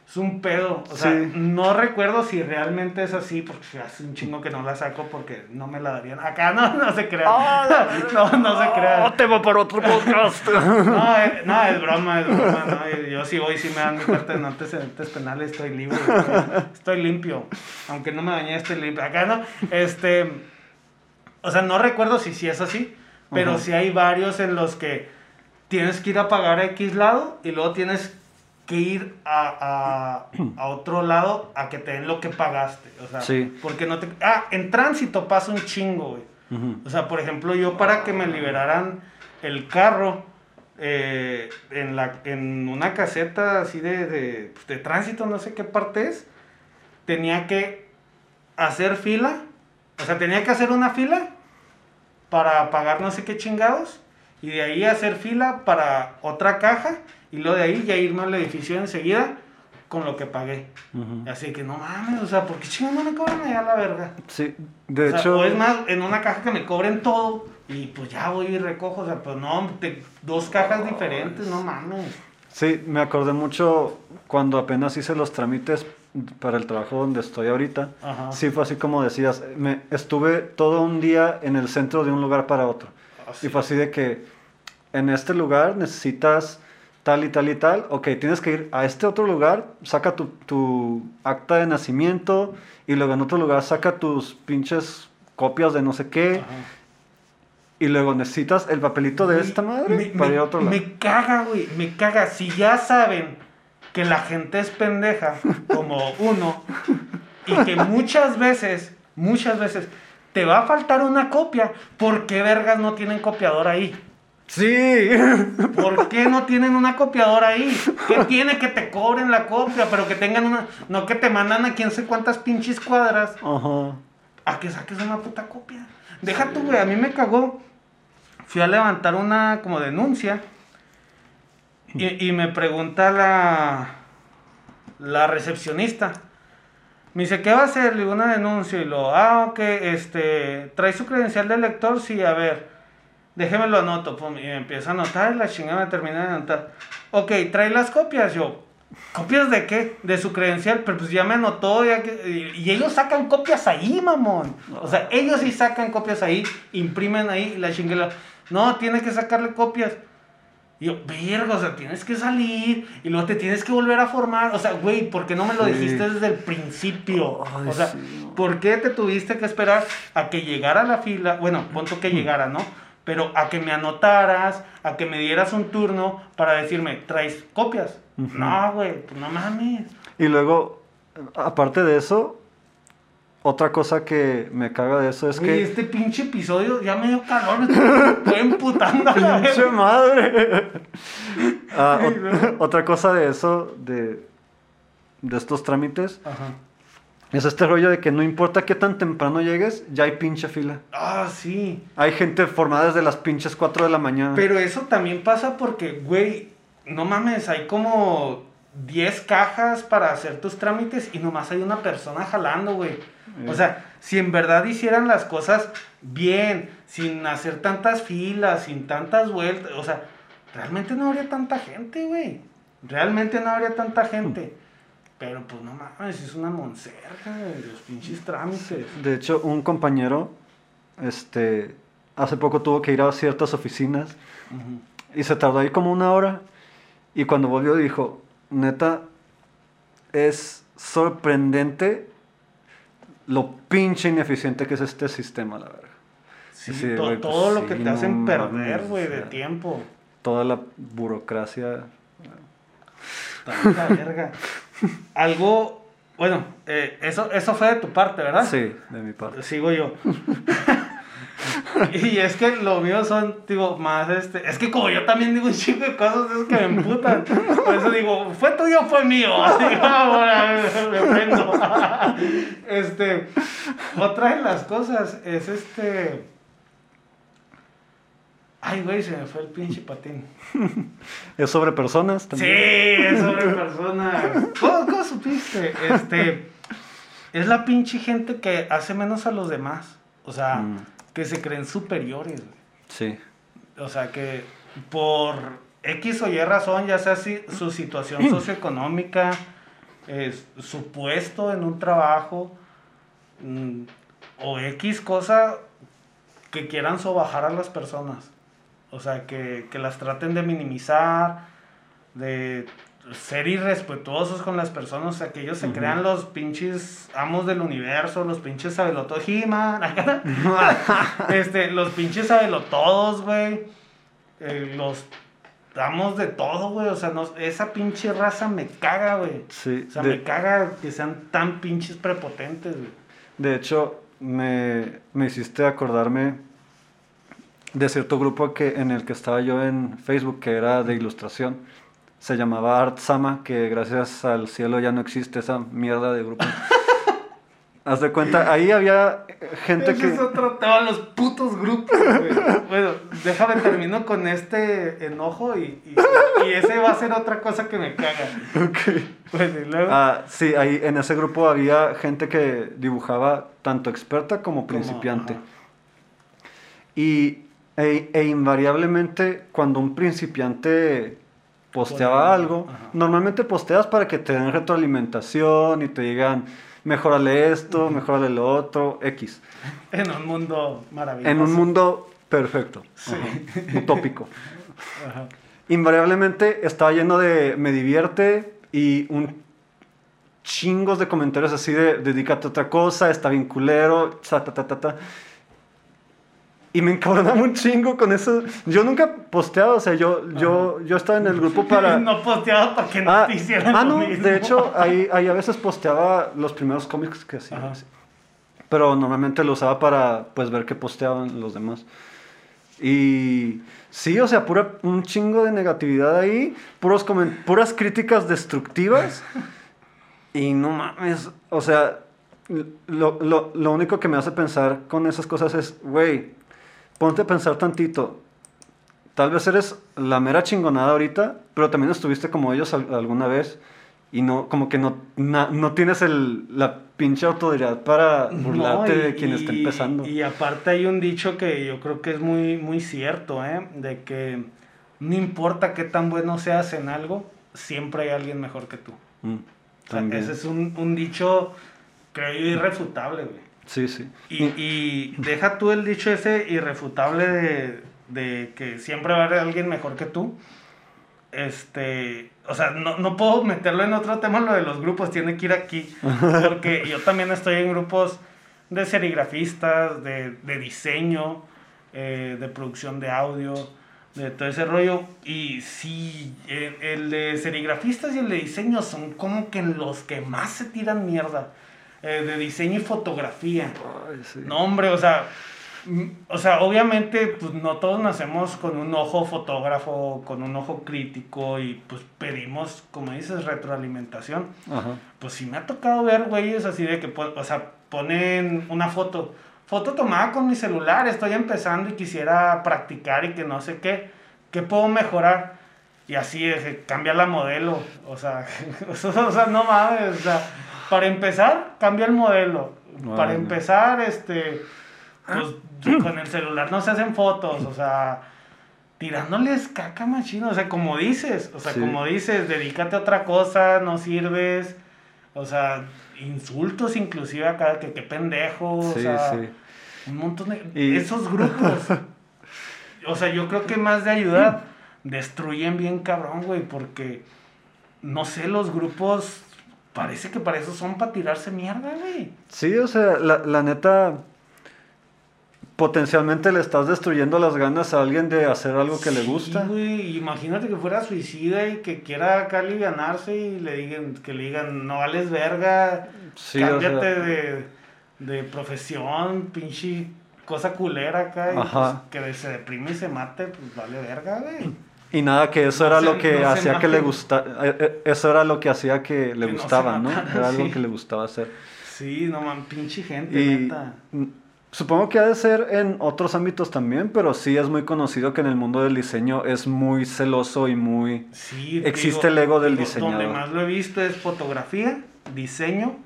es un pedo. O sea, no recuerdo si realmente es así, porque hace un chingo que no la saco porque no me la darían. Acá no, no se crea. Ah, no, no se crea. No, te va para otro podcast. no, eh, no, es broma, es broma. No, yo sí voy, si me dan mi carta de antecedentes penales, estoy libre. Estoy, limpio. Aunque no me dañé, estoy limpio. Acá no. Este. O sea, no recuerdo si sí es así, pero sí hay varios en los que tienes que ir a pagar a X lado y luego tienes que ir a, a, otro lado a que te den lo que pagaste. O sea, sí. porque no te... Ah, en tránsito pasa un chingo, güey. O sea, por ejemplo, yo para que me liberaran el carro eh, en, la, en una caseta así de, de, pues, de tránsito, no sé qué parte es, tenía que hacer fila. O sea, tenía que hacer una fila para pagar no sé qué chingados. Y de ahí hacer fila para otra caja y luego de ahí ya irme al edificio enseguida con lo que pagué. Así que no mames, o sea, ¿por qué chingados no me cobran allá la verga? Sí, de hecho. O es más, en una caja que me cobren todo y pues ya voy y recojo, o sea, pues no, dos cajas diferentes, no mames. Sí, me acordé mucho cuando apenas hice los trámites para el trabajo donde estoy ahorita. Sí, fue así como decías, me estuve todo un día en el centro de un lugar para otro. Ah, y fue así de que en este lugar necesitas tal y tal y tal, ok, tienes que ir a este otro lugar, saca tu, acta de nacimiento y luego en otro lugar saca tus pinches copias de no sé qué. Y luego necesitas el papelito de esta madre para ir a otro lado. Me caga, güey, me caga. Si ya saben que la gente es pendeja, como uno, y que muchas veces, muchas veces, te va a faltar una copia, ¿por qué vergas no tienen copiador ahí? Sí. ¿Por qué no tienen una copiadora ahí? ¿Qué tiene que te cobren la copia, pero que tengan una. No que te mandan a quién sé cuántas pinches cuadras. Ajá. A que saques una puta copia. Deja tú, güey. A mí me cagó. Fui a levantar una como denuncia. Y, y me pregunta la. La recepcionista. Me dice, ¿qué va a hacer? Le digo una denuncia. Y lo, ah, ok, este. ¿Trae su credencial de lector? Sí, a ver déjeme lo anoto, pum, y me empieza a anotar, la chingada me termina de anotar. Ok, trae las copias, yo. ¿Copias de qué? De su credencial, pero pues ya me anotó, ya que, y, ellos sacan copias ahí, mamón. O sea, ellos sí sacan copias ahí, imprimen ahí, la chingada. No, tiene que sacarle copias. Y yo, verga, o sea, tienes que salir y luego te tienes que volver a formar. O sea, güey, ¿por qué no me lo dijiste desde el principio? o sea, ¿por qué te tuviste que esperar a que llegara la fila? Bueno, punto que llegara, ¿no? Pero a que me anotaras, a que me dieras un turno para decirme, ¿traes copias? No, güey, pues no mames. Y luego, aparte de eso, otra cosa que me caga de eso es que. este pinche episodio ya me dio calor, me estoy emputando. ¡Pinche madre! Ah, otra cosa de eso, de, de estos trámites, Ajá. Es este rollo de que no importa qué tan temprano llegues, ya hay pinche fila. Ah, sí. Hay gente formada desde las pinches 4 de la mañana. Pero eso también pasa porque, güey, no mames, hay como 10 cajas para hacer tus trámites y nomás hay una persona jalando, güey. O sea, si en verdad hicieran las cosas bien, sin hacer tantas filas, sin tantas vueltas, o sea, realmente no habría tanta gente, güey. Realmente no habría tanta gente. Pero pues no mames, es una monserga de los pinches trámites. De hecho, un compañero, este, hace poco tuvo que ir a ciertas oficinas Y se tardó ahí como una hora. Y cuando volvió dijo, neta, es sorprendente lo pinche ineficiente que es este sistema, la verdad. Sí, todo, lo que te hacen perder, güey, de tiempo. Toda la burocracia. Tanta verga. Algo, bueno, eh, eso, eso fue de tu parte, ¿verdad? Sí, de mi parte. Sigo yo. y es que lo mío son, digo, más este. Es que como yo también digo un chingo de cosas es que me emputan. Por eso digo, ¿fue tuyo o fue mío? Así, ahora me prendo. este. Otra de las cosas es este. Ay, güey, se me fue el pinche patín. ¿Es sobre personas también? Sí, es sobre personas. ¿Cómo, supiste? Este. Es la pinche gente que hace menos a los demás. O sea. Mm que se creen superiores. Sí. O sea, que por X o Y razón, ya sea si, su situación socioeconómica, su puesto en un trabajo, mm, o X cosa, que quieran sobajar a las personas. O sea, que, que las traten de minimizar, de ser irrespetuosos con las personas, o sea, que ellos se crean los pinches amos del universo, los pinches sabelotodos, este, los pinches sabelotodos, güey, eh, los amos de todo, güey, o sea, no, esa pinche raza me caga, güey. Sí. O sea, me caga que sean tan pinches prepotentes, güey. De hecho, me, me hiciste acordarme de cierto grupo que, en el que estaba yo en Facebook, que era de ilustración se llamaba Art Sama, que gracias al cielo ya no existe esa mierda de grupo. Haz de cuenta, ahí había gente que. Es otro tema, los putos grupos, Bueno, déjame termino con este enojo y, y, ese va a ser otra cosa que me caga. Ok. Bueno, y luego. Ah, sí, ahí en ese grupo había gente que dibujaba tanto experta como principiante. y e, e invariablemente, cuando un principiante posteaba algo, normalmente posteas para que te den retroalimentación y te digan, mejorale esto, mejorale lo otro, X. En un mundo maravilloso. En un mundo perfecto, utópico. Invariablemente estaba lleno de me divierte y un chingos de comentarios así de dedícate a otra cosa, está bien culero, ta, ta, ta, ta. Y me encabronaba un chingo con eso. Yo nunca posteaba, o sea, yo, yo, yo estaba en el grupo para... no posteaba para que no ah, te hicieran Ah, no, de hecho, ahí, ahí, a veces posteaba los primeros cómics que hacía. Pero normalmente lo usaba para, pues, ver qué posteaban los demás. Y sí, o sea, pura, un chingo de negatividad ahí, puros puras críticas destructivas. y no mames, o sea, lo, lo, lo único que me hace pensar con esas cosas es, güey, ponte a pensar tantito. Tal vez eres la mera chingonada ahorita, pero también estuviste como ellos alguna vez y no, como que no, no tienes el, la pinche autoridad para burlarte de quien está empezando. Y aparte hay un dicho que yo creo que es muy, muy cierto, ¿eh? De que no importa qué tan bueno seas en algo, siempre hay alguien mejor que tú. Mm, ese es un, un dicho, creo yo, irrefutable, güey. Sí, sí. Y, y deja tú el dicho ese irrefutable de, de, que siempre va a haber alguien mejor que tú. Este, o sea, no, no, puedo meterlo en otro tema, lo de los grupos, tiene que ir aquí. Porque yo también estoy en grupos de serigrafistas, de, de diseño, eh, de producción de audio, de todo ese rollo. Y sí, el, el, de serigrafistas y el de diseño son como que los que más se tiran mierda. Eh, de diseño y fotografía. No, hombre, o sea, o sea, obviamente, pues no todos nacemos con un ojo fotógrafo, con un ojo crítico y pues pedimos, como dices, retroalimentación. Pues sí me ha tocado ver güeyes así de que, pues, o sea, ponen una foto, foto tomada con mi celular, estoy empezando y quisiera practicar y que no sé qué, ¿qué puedo mejorar? Y así, cambia la modelo, o sea, o sea, no mames, o sea para empezar, cambia el modelo. Para empezar, este, pues con el celular no se hacen fotos, o sea, tirándoles caca machino, o sea, como dices, o sea, como dices, dedícate a otra cosa, no sirves, o sea, insultos inclusive acá, que qué pendejo, o sea, un montón de... Esos grupos, o sea, yo creo que más de ayudar destruyen bien cabrón, güey, porque no sé, los grupos parece que para eso son para tirarse mierda, güey. Sí, o sea, la, la neta potencialmente le estás destruyendo las ganas a alguien de hacer algo que le gusta. Güey, imagínate que fuera suicida y que quiera acá alivianarse y le digan, que le digan, no vales verga, cámbiate de, de, profesión, pinche cosa culera acá, y pues, que se deprime y se mate, pues vale verga, güey. Y nada, que eso era lo que hacía que le gustara, eh, eh, eso era lo que hacía que le gustaba, ¿no? era algo que le gustaba hacer. Sí, no man, pinche gente, neta. Supongo que ha de ser en otros ámbitos también, pero sí es muy conocido que en el mundo del diseño es muy celoso y muy... Sí, existe el ego del diseñador. Donde más lo he visto es fotografía, diseño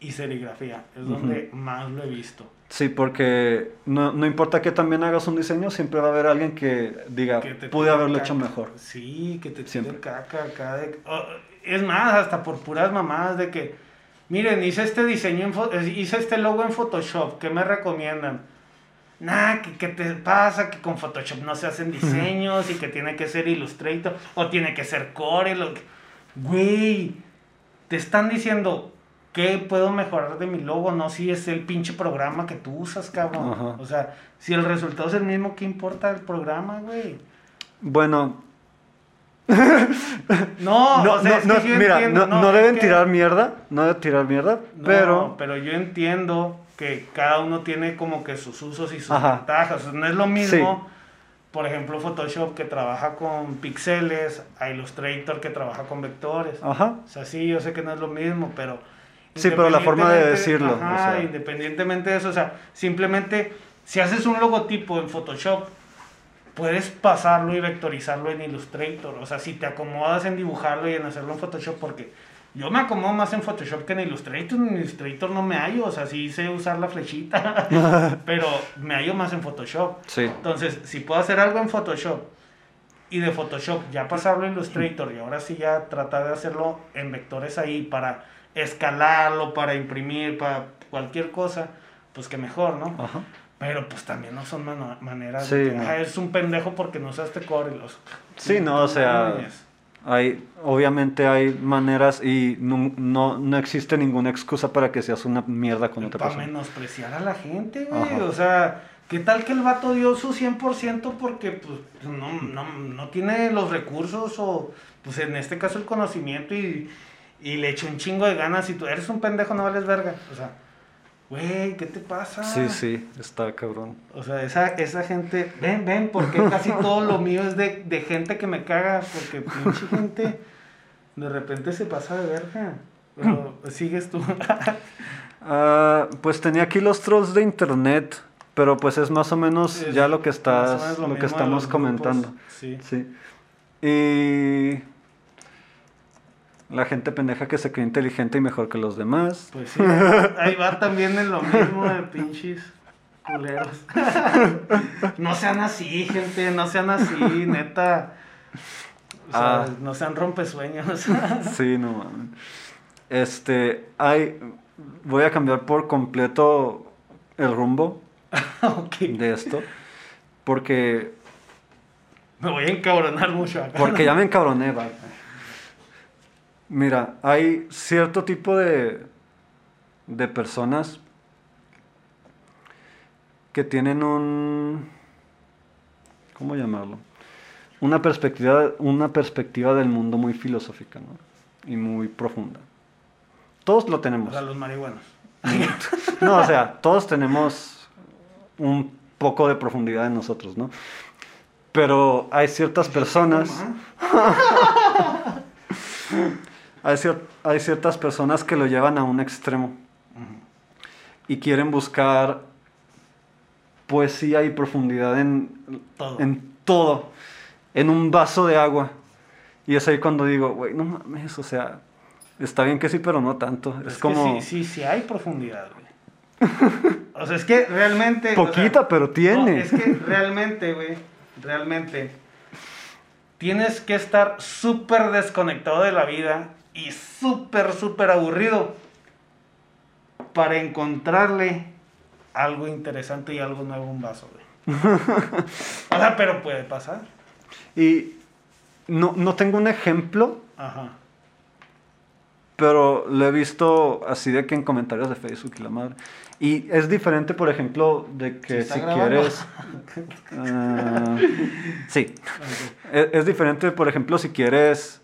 y serigrafía. Es donde más lo he visto. Sí, porque no, no, importa que también hagas un diseño, siempre va a haber alguien que diga, pude haberlo hecho mejor. Sí, que te siempre caca acá. Oh, es más, hasta por puras mamadas de que Miren, hice este diseño, en, hice este logo en Photoshop, ¿qué me recomiendan? Nah, ¿qué, te pasa? Que con Photoshop no se hacen diseños y que tiene que ser Illustrator o tiene que ser Core. Lo... Güey, te están diciendo, ¿qué puedo mejorar de mi logo? No, si es el pinche programa que tú usas, cabrón. O sea, si el resultado es el mismo, ¿qué importa el programa, güey? Bueno, no, no, no, mira, no, deben tirar mierda, no deben tirar mierda, pero... pero yo entiendo que cada uno tiene como que sus usos y sus ventajas. no es lo mismo, por ejemplo, Photoshop que trabaja con píxeles, a Illustrator que trabaja con vectores. Ajá. O sea, sí, yo sé que no es lo mismo, pero... Sí, pero la forma de decirlo. Ajá, independientemente de eso, o sea, simplemente si haces un logotipo en Photoshop puedes pasarlo y vectorizarlo en Illustrator. O sea, si te acomodas en dibujarlo y en hacerlo en Photoshop, porque yo me acomodo más en Photoshop que en Illustrator. En Illustrator no me hallo, o sea, sí sé usar la flechita, pero me hallo más en Photoshop. Sí. Entonces, si puedo hacer algo en Photoshop y de Photoshop ya pasarlo a Illustrator y ahora sí ya tratar de hacerlo en vectores ahí para escalarlo, para imprimir, para cualquier cosa, pues que mejor, ¿no? Ajá. Pero pues también no son maneras de es un pendejo porque no usaste core los... Sí, no, o sea, hay, obviamente hay maneras y no, no, existe ninguna excusa para que seas una mierda con otra persona. Para menospreciar a la gente, güey, o sea... ¿Qué tal que el vato dio su 100% porque pues, no, no, no, tiene los recursos o, pues en este caso, el conocimiento y, y le echó un chingo de ganas y tú eres un pendejo, no vales verga? O sea, güey, ¿qué te pasa? Sí, sí, está cabrón. O sea, esa, esa gente, ven, ven, porque casi todo lo mío es de, de gente que me caga, porque pinche gente de repente se pasa de verga. Pero sigues tú. Ah, pues tenía aquí los trolls de internet, pero pues es más o menos ya lo que estás, lo, que estamos comentando. sí. sí. Y la gente pendeja que se cree inteligente y mejor que los demás. Pues sí, ahí va también en lo mismo de pinches culeros. no sean así, gente, no sean así, neta. O sea, ah. no sean rompesueños. sí, no mames. Este, hay, voy a cambiar por completo el rumbo de esto. Porque... Me voy a encabronar mucho acá. Porque ya me encabroné. Mira, hay cierto tipo de, de personas que tienen un... ¿Cómo llamarlo? Una perspectiva, una perspectiva del mundo muy filosófica ¿no? y muy profunda. Todos lo tenemos. O sea, los marihuanos. No, o sea, todos tenemos un poco de profundidad en nosotros, ¿no? Pero hay ciertas personas... hay, ciertas personas que lo llevan a un extremo y quieren buscar poesía y profundidad en todo. en todo, en un vaso de agua. Y es ahí cuando digo, güey, no mames, o sea, está bien que sí, pero no tanto. Es, como... sí, sí, sí hay profundidad, güey. o sea, es que realmente... Poquita, pero tiene. es que realmente, güey, realmente, tienes que estar súper desconectado de la vida y súper, súper aburrido para encontrarle algo interesante y algo nuevo un vaso, güey. o sea, pero puede pasar. Y no, no tengo un ejemplo. Ajá. Pero lo he visto así de que en comentarios de Facebook y la madre. Y es diferente, por ejemplo, de que si quieres... Ah, sí. Es, es, diferente, por ejemplo, si quieres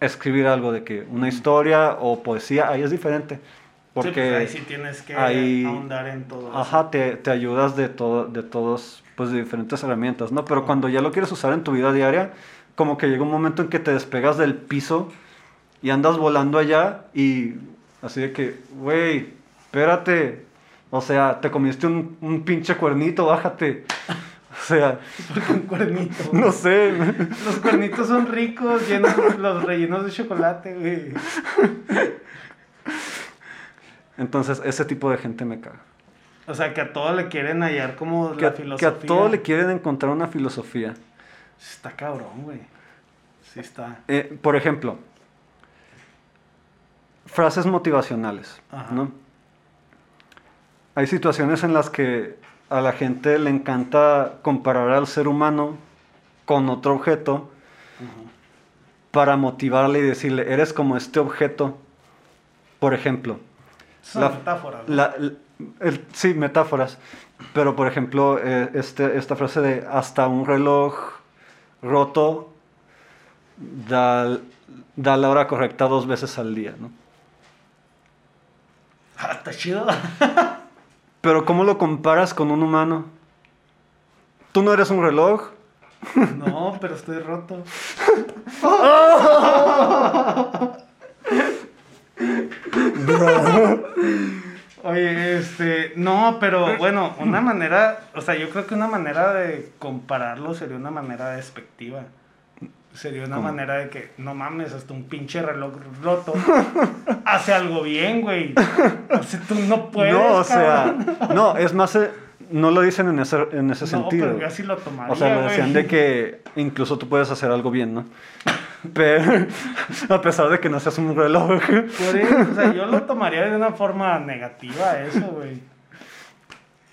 escribir algo de que una historia o poesía, ahí es diferente. Porque sí, pues ahí sí tienes que ahondar en todo. Ajá, te, te, ayudas de, todo, de todos, pues de diferentes herramientas, ¿no? Pero cuando ya lo quieres usar en tu vida diaria, como que llega un momento en que te despegas del piso y andas volando allá y así de que, güey, espérate, o sea, te comiste un, un pinche cuernito, bájate. O sea. ¿Por qué un cuernito? No sé. Los cuernitos son ricos, llenos, los rellenos de chocolate, güey. Entonces, ese tipo de gente me caga. O sea, que a todo le quieren hallar como la filosofía. Que a todo le quieren encontrar una filosofía. Está cabrón, güey. Sí está. Eh, por ejemplo, frases motivacionales, ¿no? Hay situaciones en las que a la gente le encanta comparar al ser humano con otro objeto para motivarle y decirle, eres como este objeto. Por ejemplo, son metáforas. sí, metáforas. Pero, por ejemplo, eh, este, esta frase de hasta un reloj roto da, da la hora correcta dos veces al día, ¿no? Ah, está chido. Pero, ¿cómo lo comparas con un humano? ¿Tú no eres un reloj? No, pero estoy roto. Oye, este, no, pero bueno, una manera, o sea, yo creo que una manera de compararlo sería una manera despectiva. Sería una manera de que, no mames, hasta un pinche reloj roto hace algo bien, güey. O sea, tú no puedes. No, o sea, no, es más, eh, no lo dicen en ese, en ese no, sentido. Pero yo así lo tomaría. O sea, lo decían de que incluso tú puedes hacer algo bien, ¿no? Pero, a pesar de que no seas un reloj. Por eso, o sea, yo lo tomaría de una forma negativa, eso, güey.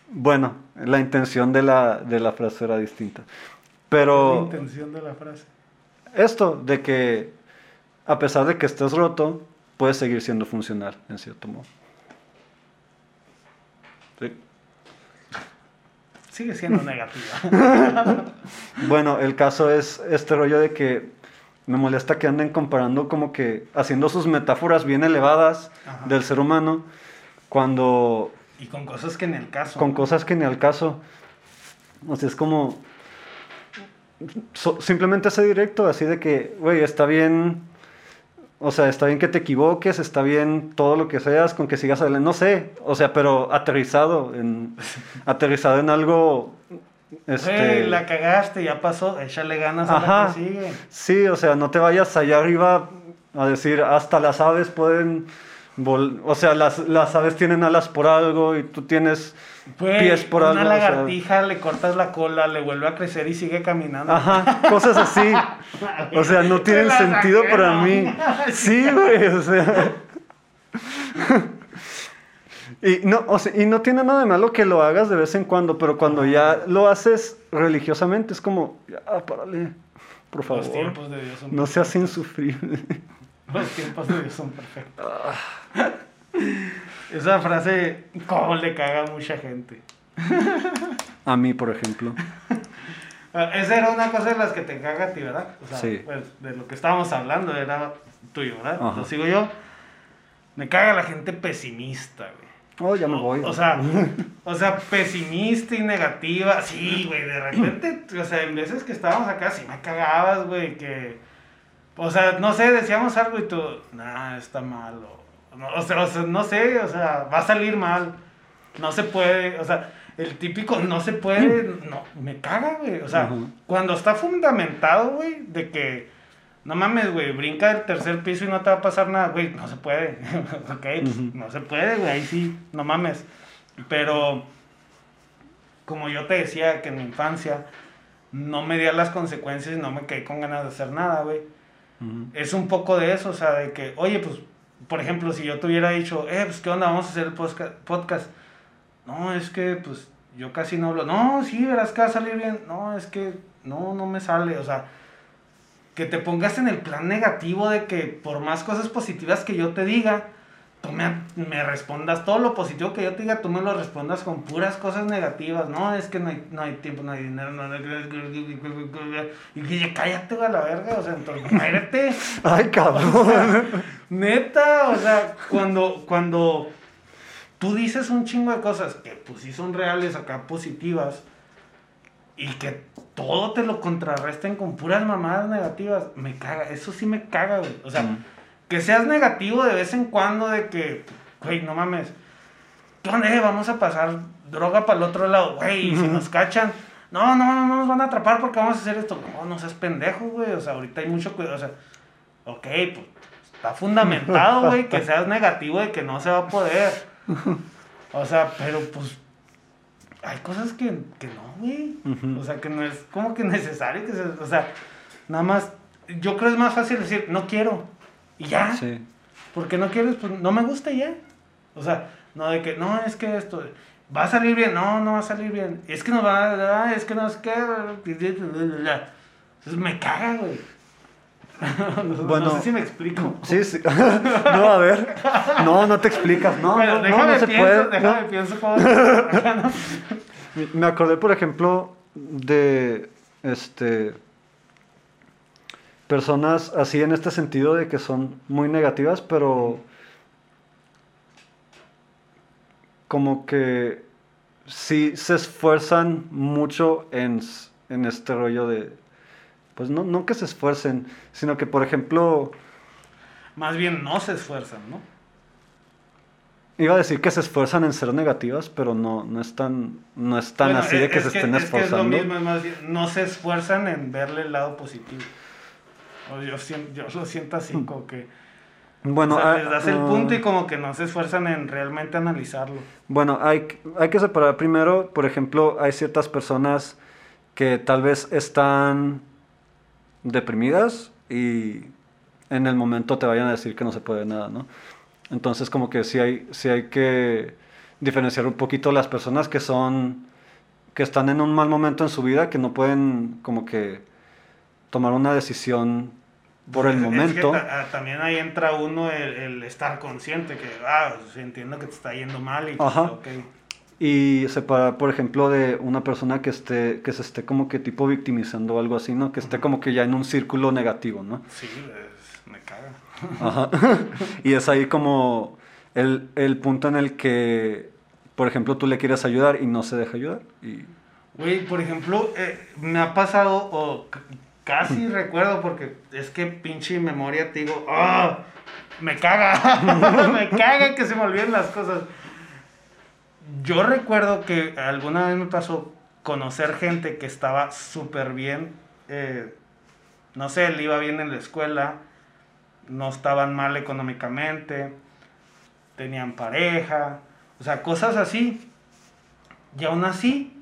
Bueno, la intención de la, de la frase era distinta. Pero. La intención de la frase. Esto, de que a pesar de que estés roto, puedes seguir siendo funcional, en cierto modo. Sí. Sigue siendo negativa. bueno, el caso es este rollo de que me molesta que anden comparando como que haciendo sus metáforas bien elevadas del ser humano cuando... Y con cosas que ni el caso. Con cosas que ni al caso. O sea, es como... simplemente ese directo, así de que, güey, está bien... O sea, está bien que te equivoques, está bien todo lo que seas, con que sigas adelante, no sé, o sea, pero aterrizado en, aterrizado en algo este... la cagaste, ya pasó, échale ganas a la que sigue. Sí, o sea, no te vayas allá arriba a decir, hasta las aves pueden... O sea, las, las aves tienen alas por algo y tú tienes pies por algo. Una lagartija, le cortas la cola, le vuelve a crecer y sigue caminando. Ajá, cosas así. o sea, no tienen sentido para mí. Sí, güey, o sea... Y no, y no tiene nada de malo que lo hagas de vez en cuando, pero cuando ya lo haces religiosamente es como, ya, párale, por favor. Los tiempos de Dios son No seas insufrible. Los tiempos de Dios son perfectos. Ah. Esa frase, ¿cómo le caga a mucha gente? A mí, por ejemplo. Ah, esa era una cosa de las que te caga a ti, ¿verdad? O sea, sí. pues, de lo que estábamos hablando era tuyo, ¿verdad? Lo sigo yo. Me caga la gente pesimista, güey. Oh, ya me voy. O sea, o sea, pesimista y negativa. Sí, güey, de repente, o sea, en veces que estábamos acá, sí me cagabas, güey, que... O sea, no sé, decíamos algo y tú, nah, está malo. o, sea, o sea, no sé, o sea, va a salir mal. No se puede, o sea, el típico no se puede, no, me caga, güey. O sea, cuando está fundamentado, güey, de que no mames, güey, brinca del tercer piso y no te va a pasar nada, güey, no se puede. ok, pues, no se puede, güey, ahí sí, no mames. Pero, como yo te decía que en mi infancia no me di las consecuencias y no me quedé con ganas de hacer nada, güey. Es un poco de eso, o sea, de que, oye, pues, por ejemplo, si yo te hubiera dicho, eh, pues, ¿qué onda? Vamos a hacer el podcast. No, es que, pues, yo casi no hablo. No, sí, verás que va a salir bien. No, es que, no, no me sale, o sea que te pongas en el plan negativo de que por más cosas positivas que yo te diga, tú me, me, respondas todo lo positivo que yo te diga, tú me lo respondas con puras cosas negativas. No, es que no hay, no hay tiempo, no hay dinero, no hay... Y dije, cállate a la verga, o sea, entonces, muérete. Ay, cabrón. neta, o sea, cuando, cuando tú dices un chingo de cosas que pues sí son reales acá, positivas, y que todo te lo contrarresten con puras mamadas negativas, me caga, eso sí me caga, güey. O sea, que seas negativo de vez en cuando de que, güey, no mames, ¿dónde vamos a pasar droga para el otro lado, güey? Y si nos cachan, no, no, no, no nos van a atrapar porque vamos a hacer esto. No, no seas pendejo, güey. O sea, ahorita hay mucho cuidado. O sea, ok, pues está fundamentado, güey, que seas negativo de que no se va a poder. O sea, pero pues hay cosas que, que no, güey. O sea, que no es como que necesario que se, o sea, nada más, yo creo es más fácil decir, no quiero. Y ya. Sí. Porque no quieres, pues no me gusta y ya. O sea, no de que, no, es que esto, va a salir bien, no, no va a salir bien. Es que no va, es que no es que, entonces me caga, güey. bueno, no sé si me explico. Sí, sí. no, a ver. No, no te explicas. No, no, déjame no, se pienso, puede. Déjame no. pienso cómo. Me acordé, por ejemplo, de este personas así en este sentido de que son muy negativas, pero como que sí se esfuerzan mucho en, en este rollo de, pues no, no que se esfuercen, sino que por ejemplo... Más bien no se esfuerzan, ¿no? Iba a decir que se esfuerzan en ser negativas, pero no, no es tan, no es tan así de que se estén esforzando. Es, lo mismo, más bien, no se esfuerzan en verle el lado positivo. Yo, yo lo siento así, como que... Bueno, o les das el punto y como que no se esfuerzan en realmente analizarlo. Bueno, hay, hay que separar primero, por ejemplo, hay ciertas personas que tal vez están deprimidas y en el momento te vayan a decir que no se puede nada, ¿no? Entonces como que sí hay, sí hay que diferenciar un poquito las personas que son, que están en un mal momento en su vida, que no pueden como que tomar una decisión por el momento. Ah, también ahí entra uno el, estar consciente que, ah, entiendo que te está yendo mal y Ajá. Y separar, por ejemplo, de una persona que esté, que se esté como que tipo victimizando o algo así, ¿no? Que esté como que ya en un círculo negativo, ¿no? Sí, me caga. Ajá. y es ahí como el, el, punto en el que, por ejemplo, tú le quieres ayudar y no se deja ayudar. Y... Güey, por ejemplo, eh, me ha pasado, o casi recuerdo, porque es que pinche memoria te digo, ¡ah! Me caga, me caga que se me olviden las cosas yo recuerdo que alguna vez me pasó conocer gente que estaba súper bien. Eh, no sé, él iba bien en la escuela, no estaban mal económicamente, tenían pareja, o sea, cosas así. Y aún así,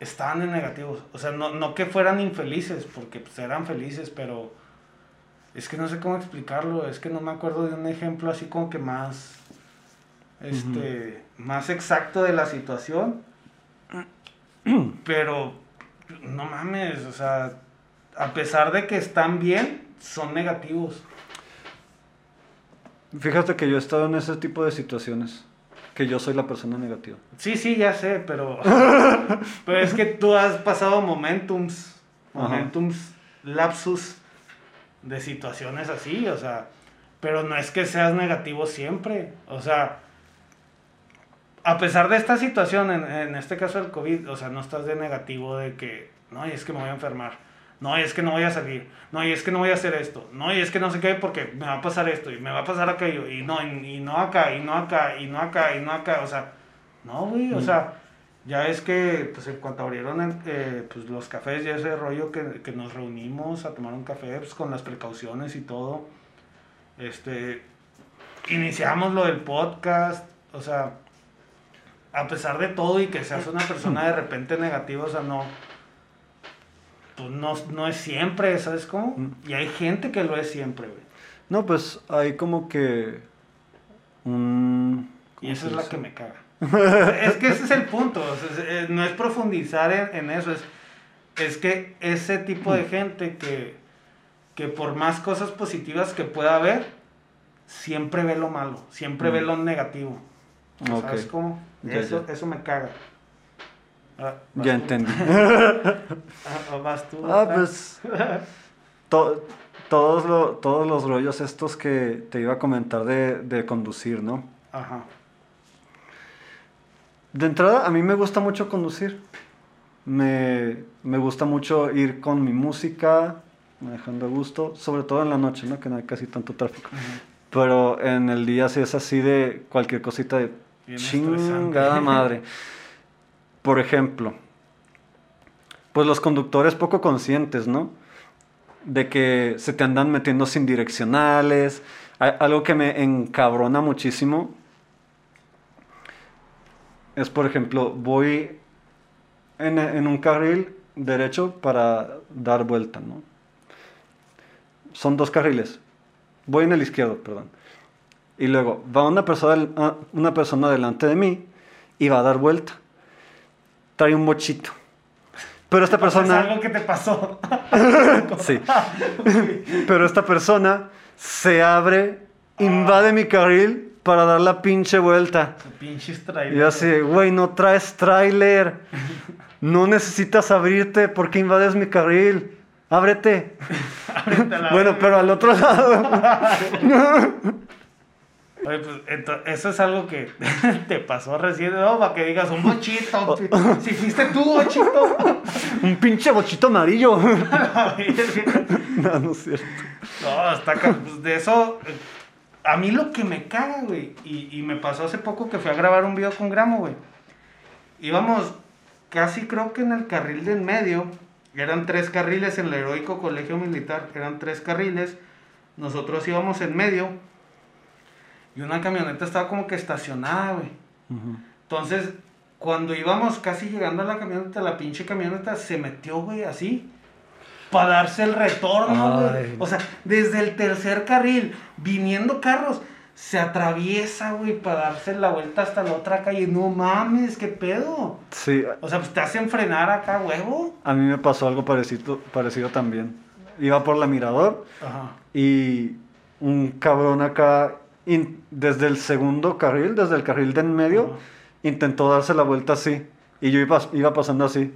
estaban en negativos. O sea, no, no que fueran infelices, porque pues, eran felices, pero es que no sé cómo explicarlo. Es que no me acuerdo de un ejemplo así como que más este, más exacto de la situación. Pero, no mames, o sea, a pesar de que están bien, son negativos. Fíjate que yo he estado en ese tipo de situaciones. Que yo soy la persona negativa. Sí, sí, ya sé, pero. pero es que tú has pasado momentums. Momentums, lapsus de situaciones así, o sea. Pero no es que seas negativo siempre. O sea, a pesar de esta situación, en, este caso del COVID, o sea, no estás de negativo de que, no, es que me voy a enfermar, no, y es que no voy a salir, no, y es que no voy a hacer esto, no, y es que no sé qué porque me va a pasar esto, y me va a pasar aquello, y no, y, no acá, y no acá, y no acá, y no acá, o sea, no, güey, o sea, ya es que, pues en cuanto abrieron eh, pues, los cafés y ese rollo que, que, nos reunimos a tomar un café, pues con las precauciones y todo, este, iniciamos lo del podcast, o sea, a pesar de todo y que seas una persona de repente negativa, o sea, no, pues no, no es siempre, ¿sabes cómo? Mm. Y hay gente que lo es siempre, güey. No, pues hay como que Y esa es la que me caga. es que ese es el punto, no es profundizar en, eso, es, es que ese tipo de gente que que por más cosas positivas que pueda haber, siempre ve lo malo, siempre ve mm. lo negativo. ¿Sabes cómo? eso, eso me caga. Ah, ya entendí. ah, tú. Ah, pues. todos, todos los rollos estos que te iba a comentar de, de conducir, ¿no? Ajá. De entrada, a mí me gusta mucho conducir. Me, me gusta mucho ir con mi música, manejando a gusto, sobre todo en la noche, ¿no? Que no hay casi tanto tráfico. Pero en el día sí es así de cualquier cosita de chingada madre. Por ejemplo, pues los conductores poco conscientes, ¿no? De que se te andan metiendo sin direccionales. Algo que me encabrona muchísimo es, por ejemplo, voy en, un carril derecho para dar vuelta, ¿no? Son dos carriles. Voy en el izquierdo, perdón. Y luego va una persona, una persona delante de mí y va a dar vuelta. Trae un bochito. Pero esta persona... Es algo que te pasó. sí. Pero esta persona se abre, invade mi carril para dar la pinche vuelta. Y así, güey, no traes trailer. No necesitas abrirte porque invades mi carril. Ábrete. bueno, pero al otro lado. Oye, pues eso es algo que te pasó recién, ¿no? Para que digas un bochito. Si fuiste tú, bochito. un pinche bochito amarillo. no, no es cierto. No, está pues de eso a mí lo que me caga, güey, y, me pasó hace poco que fui a grabar un video con Gramo, güey. Íbamos casi creo que en el carril de en medio, eran tres carriles en el heroico colegio militar, eran tres carriles, nosotros íbamos en medio y una camioneta estaba como que estacionada, güey. Entonces, cuando íbamos casi llegando a la camioneta, la pinche camioneta se metió, güey, así para darse el retorno, güey. O sea, desde el tercer carril, viniendo carros, se atraviesa, güey, para darse la vuelta hasta la otra calle. No mames, qué pedo. Sí. O sea, pues te hacen frenar acá, huevo. A mí me pasó algo parecido, parecido también. Iba por la mirador y un cabrón acá, desde el segundo carril, desde el carril de en medio, intentó darse la vuelta así. Y yo iba, iba pasando así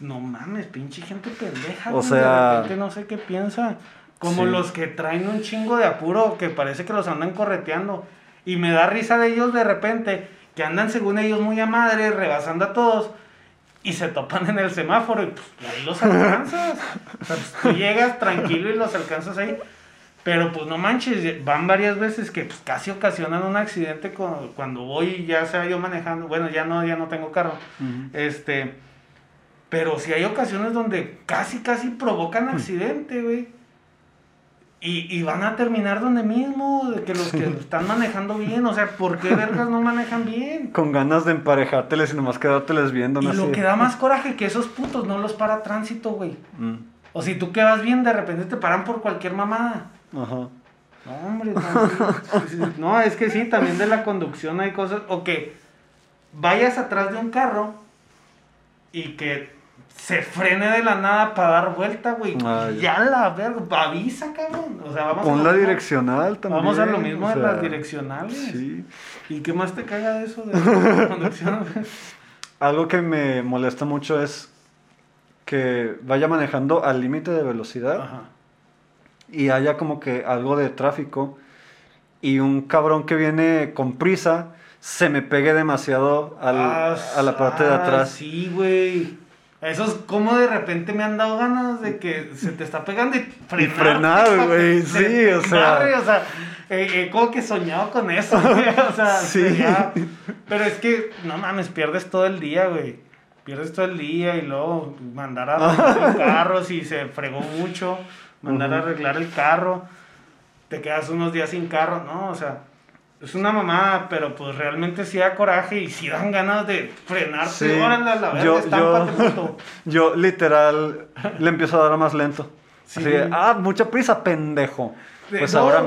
no mames, pinche gente pendeja. O sea. De repente no sé qué piensa. Como los que traen un chingo de apuro que parece que los andan correteando. Y me da risa de ellos de repente, que andan según ellos muy a madre, rebasando a todos. Y se topan en el semáforo y pues ahí los alcanzas. o sea, pues, tú llegas tranquilo y los alcanzas ahí. Pero pues no manches, van varias veces que pues, casi ocasionan un accidente cuando voy, ya sea yo manejando. Bueno, ya no, ya no tengo carro. Este pero si hay ocasiones donde casi, casi provocan accidente, güey. Y, van a terminar donde mismo, de que los que están manejando bien, o sea, ¿por qué vergas no manejan bien? Con ganas de emparejárteles y nomás quedárteles viendo. Y lo que da más coraje que esos putos no los para tránsito, güey. Mm. O si tú quedas bien, de repente te paran por cualquier mamada. Ajá. No, hombre, no, no, es que sí, también de la conducción hay cosas, o que vayas atrás de un carro y que se frene de la nada para dar vuelta, güey. ya la verga, avisa, cabrón. O sea, vamos Pon la direccional también. Vamos a lo mismo de las direccionales. Sí. ¿Y qué más te caga de eso de la conducción? Algo que me molesta mucho es que vaya manejando al límite de velocidad Ajá. Y haya como que algo de tráfico y un cabrón que viene con prisa se me pegue demasiado al, ah, a la parte de ah, atrás. Sí, güey. Eso es como de repente me han dado ganas de que se te está pegando y frenar. Y frenar, güey, sí, o sea. o sea, eh, como que soñado con eso, güey. O sea, sí. Pero es que, no mames, pierdes todo el día, güey. Pierdes todo el día y luego mandar a arreglar el carro si se fregó mucho, mandar a arreglar el carro, te quedas unos días sin carro, ¿no? O sea, es una mamada, pero pues realmente sí da coraje y sí dan ganas de frenarte. Órale, la verdad, yo, yo, literal le empiezo a dar más lento. Así ah, mucha prisa, pendejo. Pues ahora.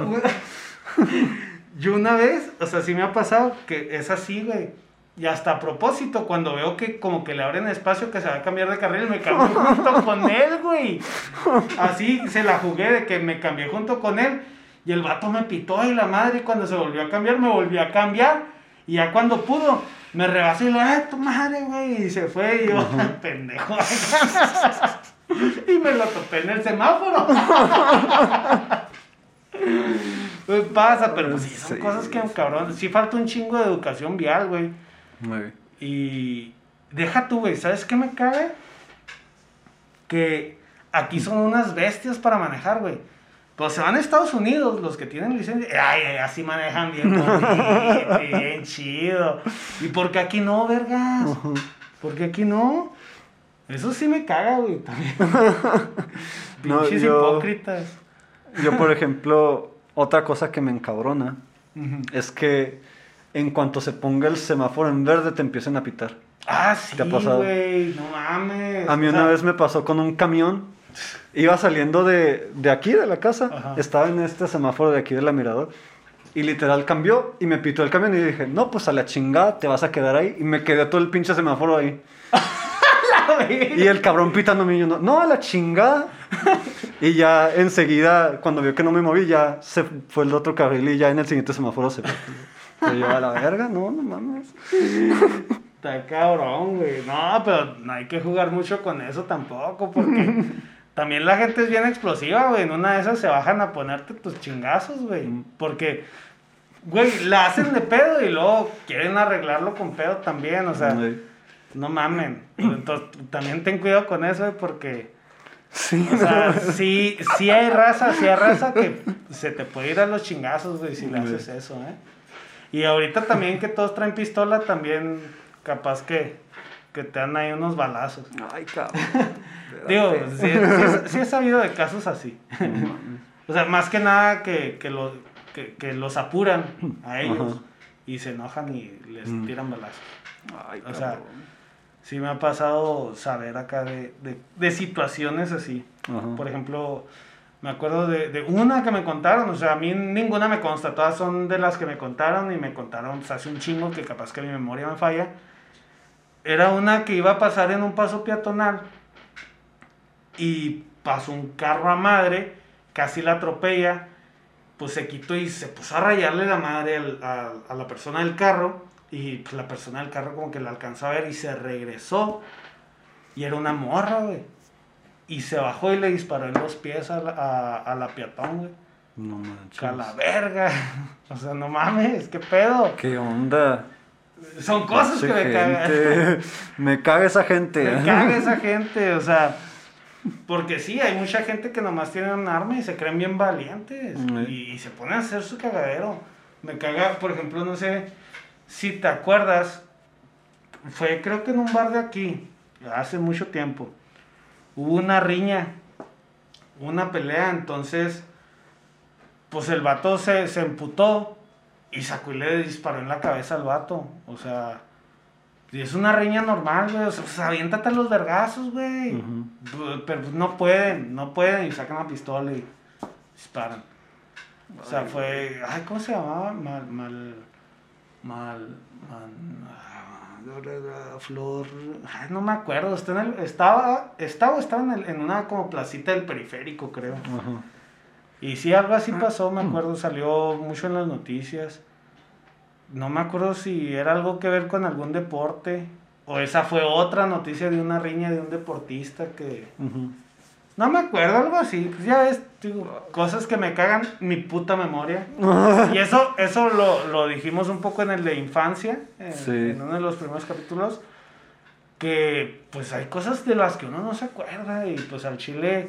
yo una vez, o sea, sí me ha pasado que es así, güey. Y hasta a propósito, cuando veo que como que le abren espacio que se va a cambiar de carril, me cambio junto con él, güey. Así se la jugué de que me cambié junto con él. Y el vato me pitó y la madre, y cuando se volvió a cambiar, me volvió a cambiar. Y ya cuando pudo, me rebasó y le ¡ay, tu madre, güey! Y se fue y yo, pendejo. y me lo topé en el semáforo. pues pasa, pero pues sí, son cosas que, cabrón, sí falta un chingo de educación vial, güey. Muy bien. Y deja tú, güey, ¿sabes qué me cabe? Que aquí son unas bestias para manejar, güey. Pues se van a Estados Unidos los que tienen licencia. Ay, así manejan bien bien chido. ¿Y por qué aquí no, vergas? ¿Por qué aquí no? Eso sí me caga, güey, también. Pinches hipócritas. Yo, por ejemplo, otra cosa que me encabrona es que en cuanto se ponga el semáforo en verde te empiecen a pitar. Ah, sí, güey, no mames. A mí una vez me pasó con un camión Iba saliendo de, de aquí, de la casa. Estaba en este semáforo de aquí de la mirador. Y literal cambió y me pitó el camión y dije, no, pues a la chingada te vas a quedar ahí. Y me quedé todo el pinche semáforo ahí. y el cabrón pitando y yo, no, no, a la chingada. y ya enseguida, cuando vio que no me moví, ya se fue el otro carril y ya en el siguiente semáforo se fue. Yo, a la verga, no, no mames. Está cabrón, güey. No, pero no hay que jugar mucho con eso tampoco, porque también la gente es bien explosiva, güey. En una de esas se bajan a ponerte tus chingazos, güey. Porque, güey, la hacen de pedo y luego quieren arreglarlo con pedo también, o sea. No mamen. Entonces, también ten cuidado con eso, güey, porque. Sí, o sea, sí, sí hay raza, sí hay raza que se te puede ir a los chingazos, güey, si le haces eso, ¿eh? Y ahorita también que todos traen pistola, también capaz que, que te dan ahí unos balazos. Ay, cabrón. Digo, sí, he sabido de casos así. o sea, más que nada que, que, que, los apuran a ellos y se enojan y les mm. tiran balazos. Ay, o sea, sí me ha pasado saber acá de, de, situaciones así. Por ejemplo, me acuerdo de, de, una que me contaron, o sea, a mí ninguna me consta, todas son de las que me contaron y me contaron pues, hace un chingo que capaz que mi memoria me falla. Era una que iba a pasar en un paso peatonal y pasó un carro a madre, casi la atropella, pues se quitó y se puso a rayarle la madre a, a, la persona del carro y pues la persona del carro como que la alcanzó a ver y se regresó y era una morra, güey. Y se bajó y le disparó en los pies a la, a, la peatón, güey. No manches. A la verga. O sea, no mames, ¿qué pedo? ¿Qué onda? Son cosas que me cagan. Me caga esa gente. Me caga esa gente, o sea. Porque sí, hay mucha gente que nomás tiene un arma y se creen bien valientes. Y, se ponen a hacer su cagadero. Me caga, por ejemplo, no sé si te acuerdas. Fue creo que en un bar de aquí, hace mucho tiempo. Hubo una riña, una pelea, entonces, pues el vato se, se emputó y sacó y le disparó en la cabeza al vato. O sea, es una riña normal, güey. O sea, pues aviéntate los vergazos, güey. Pero pues, no pueden, no pueden. Y sacan la pistola y disparan. O sea, fue. Ay, ¿cómo se llamaba? Mal. Mal. Mal. mal flor. Ay, no me acuerdo. Está en el, estaba. Estaba, estaba en, el, en una como placita del periférico, creo. Y sí, algo así pasó, me acuerdo. Salió mucho en las noticias no me acuerdo si era algo que ver con algún deporte o esa fue otra noticia de una riña de un deportista que... No me acuerdo, algo así. Pues ya ves, cosas que me cagan mi puta memoria. y eso, eso lo, lo, dijimos un poco en el de infancia, en, uno de los primeros capítulos, que pues hay cosas de las que uno no se acuerda y pues al chile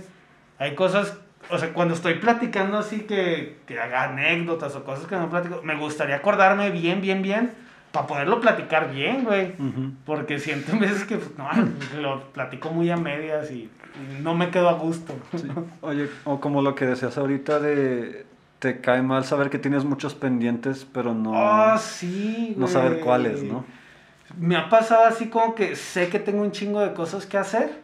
hay cosas o sea, cuando estoy platicando así que, que haga anécdotas o cosas que no platico, me gustaría acordarme bien, bien, bien, para poderlo platicar bien, güey. Porque siento veces que, pues, no, lo platico muy a medias y, no me quedo a gusto. Oye, o como lo que decías ahorita de te cae mal saber que tienes muchos pendientes, pero no, oh, sí, no saber cuáles, ¿no? Me ha pasado así como que sé que tengo un chingo de cosas que hacer,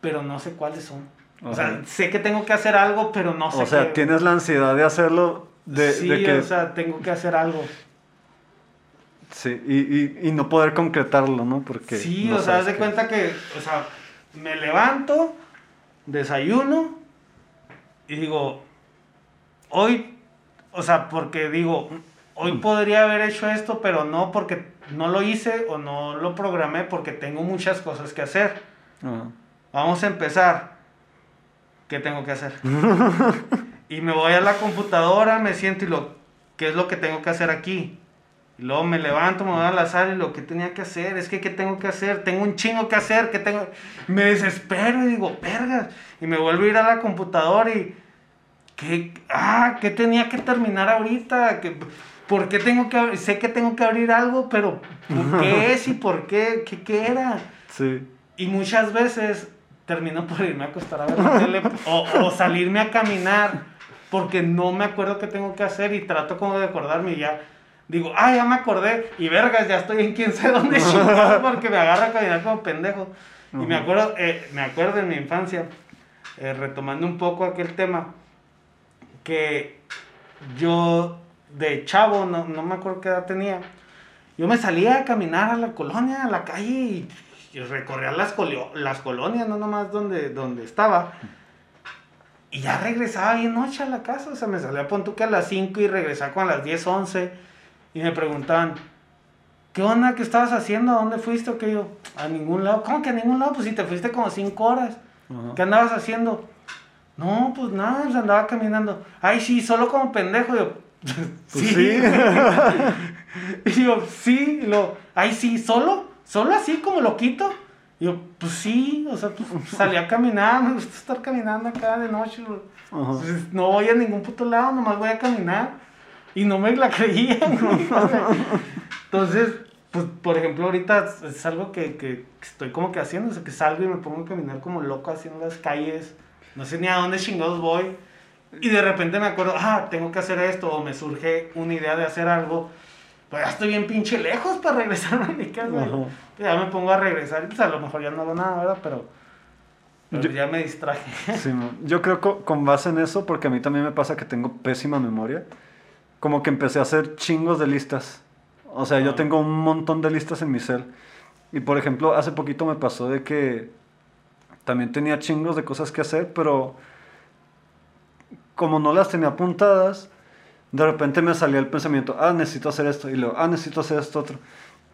pero no sé cuáles son. O sea, sé que tengo que hacer algo, pero no sé. O sea, tienes la ansiedad de hacerlo. De, sí, o sea, tengo que hacer algo. Sí, y, y, no poder concretarlo, ¿no? Porque sí, o sea, haz de cuenta que, o sea, me levanto, desayuno y digo, hoy, o sea, porque digo, hoy mm. podría haber hecho esto, pero no porque no lo hice o no lo programé porque tengo muchas cosas que hacer. Vamos a empezar. ¿Qué tengo que hacer? y me voy a la computadora, me siento y lo, ¿qué es lo que tengo que hacer aquí? Y luego me levanto, me voy a la sala y lo que tenía que hacer, es que ¿qué tengo que hacer? Tengo un chingo que hacer, que tengo... Me desespero y digo, vergas. Y me vuelvo a ir a la computadora y... ¿Qué, ah, ¿qué tenía que terminar ahorita? ¿Qué, ¿Por qué tengo que Sé que tengo que abrir algo, pero ¿por qué es y por qué? ¿Qué, qué era? Sí. Y muchas veces termino por irme a acostar a ver la tele o, o salirme a caminar porque no me acuerdo qué tengo que hacer y trato como de acordarme y ya digo, ah, ya me acordé, y vergas, ya estoy en quién sabe dónde porque me agarra a caminar como pendejo. Y me acuerdo, eh, me acuerdo en mi infancia, eh, retomando un poco aquel tema, que yo de chavo, no, no, me acuerdo qué edad tenía, yo me salía a caminar a la colonia, a la calle y, recorría las, las colonias, no nomás donde, donde estaba. Y ya regresaba bien noche a la casa, o sea, me salía a Pontuque a las 5 y regresaba con las 10, 11 y me preguntaban, ¿qué onda? ¿Qué estabas haciendo? ¿A dónde fuiste? ¿O qué yo? A ningún lado. ¿Cómo que a ningún lado? Pues si te fuiste como cinco horas. ¿Qué andabas haciendo? No, pues nada, pues andaba caminando. Ay, sí, solo como pendejo. Yo, pues sí. y yo, sí. Y lo, ay, sí, solo, solo así como loquito. Y yo, pues sí, o sea, pues, salí a caminar, me gusta estar caminando acá de noche. Pues, no voy a ningún puto lado, nomás voy a caminar. Y no me la creían. Entonces, pues, por ejemplo, ahorita es algo que, que, estoy como que haciendo, o sea, que salgo y me pongo a caminar como loco en las calles, no sé ni a dónde chingados voy, y de repente me acuerdo, ah, tengo que hacer esto, o me surge una idea de hacer algo, pues ya estoy bien pinche lejos para regresar a mi casa, ya me pongo a regresar, y pues a lo mejor ya no hago nada, ¿verdad? Pero, ya me distraje. Sí, yo creo que con base en eso, porque a mí también me pasa que tengo pésima memoria, como que empecé a hacer chingos de listas. O sea, yo tengo un montón de listas en mi cel. Y por ejemplo, hace poquito me pasó de que también tenía chingos de cosas que hacer, pero como no las tenía apuntadas, de repente me salía el pensamiento, ah, necesito hacer esto, y luego, ah, necesito hacer esto otro,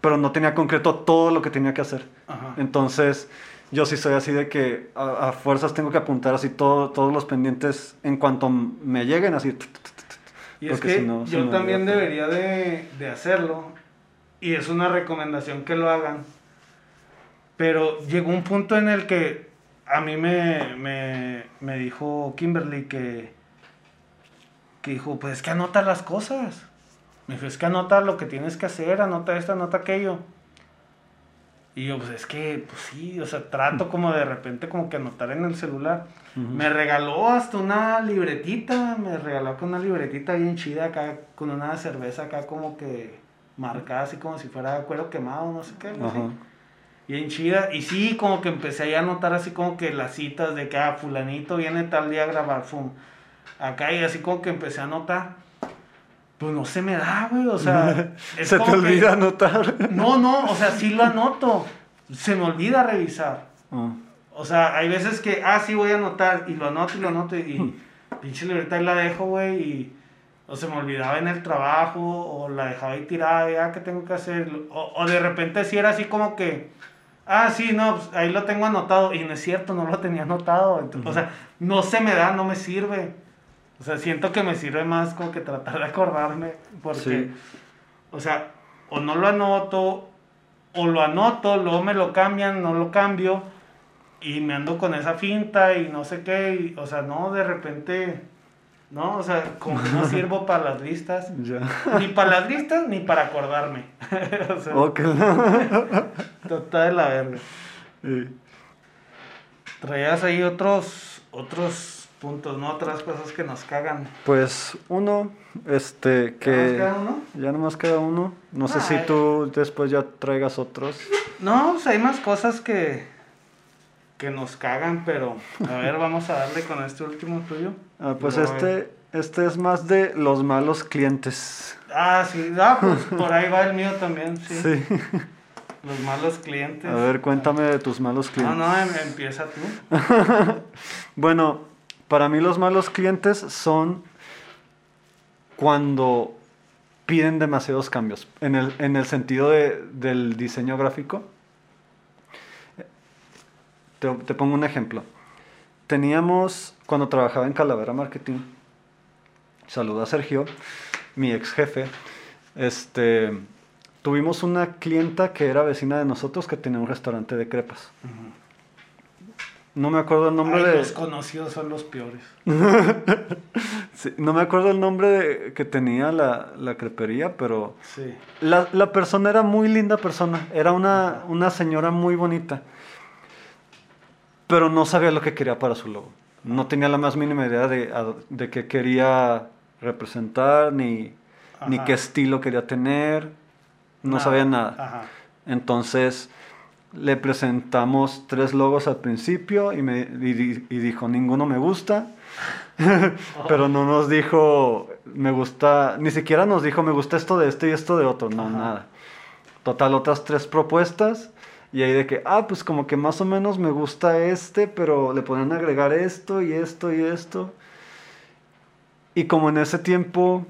pero no tenía concreto todo lo que tenía que hacer. Entonces, yo sí soy así de que a, fuerzas tengo que apuntar así todo, todos los pendientes en cuanto me lleguen, así. Y es que yo también debería de, de, hacerlo. Y es una recomendación que lo hagan. Pero llegó un punto en el que a mí me, me, me dijo Kimberly que, que dijo, pues es que anota las cosas. Me dijo, es que anota lo que tienes que hacer, anota esto, anota aquello. Y yo, pues es que, pues sí, o sea, trato como de repente como que anotar en el celular. Me regaló hasta una libretita, me regaló con una libretita bien chida acá, con una cerveza acá como que marcada así como si fuera cuero quemado, no sé qué. Bien chida. Y sí, como que empecé a anotar así como que las citas de que, ah, fulanito viene tal día a grabar, fum. Acá y así como que empecé a anotar. Pues no se me da, güey, o sea... se te olvida anotar. No, no, o sea, sí lo anoto. Se me olvida revisar. Ah. O sea, hay veces que, ah, sí voy a anotar, y lo anoto y lo anoto, y pinche libreta ahí la dejo, güey, y... O se me olvidaba en el trabajo, o la dejaba ahí tirada, ya, ¿qué tengo que hacer? O, o de repente sí era así como que... Ah, sí, no, pues ahí lo tengo anotado. Y no es cierto, no lo tenía anotado. O sea, no se me da, no me sirve. O sea, siento que me sirve más como que tratar de acordarme, porque, o sea, o no lo anoto, o lo anoto, luego me lo cambian, no lo cambio, y me ando con esa finta y no sé qué, o sea, no, de repente, no, o sea, como que no sirvo para las listas, ni para las listas, ni para acordarme. o sea, total de la verga. Traías ahí otros, otros puntos, ¿no? Otras cosas que nos cagan. Pues uno, este, que... ¿Ya nos queda uno? Ya nomás queda uno. No sé si tú después ya traigas otros. No, pues hay más cosas que, que nos cagan, pero a ver, vamos a darle con este último tuyo. Ah, pues este, este es más de los malos clientes. Ah, sí, ah, pues por ahí va el mío también, sí. sí. Los malos clientes. A ver, cuéntame de tus malos clientes. No, no, em, empieza tú. bueno, para mí los malos clientes son cuando piden demasiados cambios. En el, en el sentido de, del diseño gráfico. Te, pongo un ejemplo. Teníamos, cuando trabajaba en Calavera Marketing, saluda a Sergio, mi ex jefe, este, tuvimos una clienta que era vecina de nosotros que tenía un restaurante de crepas. No me acuerdo el nombre de... Los conocidos son los peores. no me acuerdo el nombre que tenía la, la crepería, pero... Sí. La, la, persona era muy linda persona. Era una, una señora muy bonita. Pero no sabía lo que quería para su logo. No tenía la más mínima idea de, de qué quería representar, ni, ni qué estilo quería tener. No sabía nada. Entonces le presentamos tres logos al principio y, me, y, dijo, ninguno me gusta. Pero no nos dijo, me gusta, ni siquiera nos dijo, me gusta esto de este y esto de otro. No, nada. Total, otras tres propuestas. Y ahí de que, ah, pues como que más o menos me gusta este, pero le pueden agregar esto y esto y esto. Y como en ese tiempo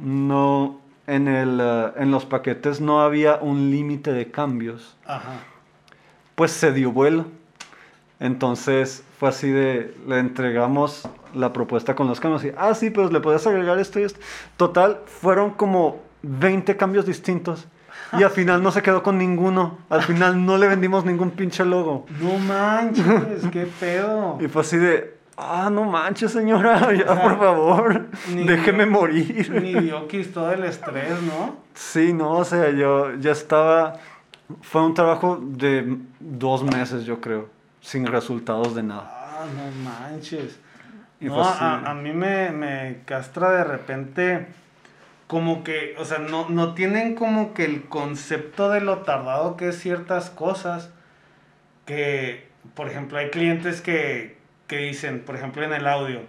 no, en, el, eh, en los paquetes no había un límite de cambios, pues se dio vuelo. Entonces fue así de, le entregamos la propuesta con los cambios y, ah, sí, pues le puedes agregar esto y esto. Total, fueron como 20 cambios distintos. Y al final no se quedó con ninguno. Al final no le vendimos ningún pinche logo. No manches, qué pedo. Y fue así de, Ah, no manches, señora, ya por favor, déjeme morir. Ni dio todo el estrés, ¿no? Sí, no, o sea, yo ya estaba. Fue un trabajo de dos meses, yo creo, sin resultados de nada. Ah, no manches. no, a, a, mí me, me castra de repente como que, o sea, no, no tienen como que el concepto de lo tardado que es ciertas cosas. Que, por ejemplo, hay clientes que, que dicen, por ejemplo, en el audio,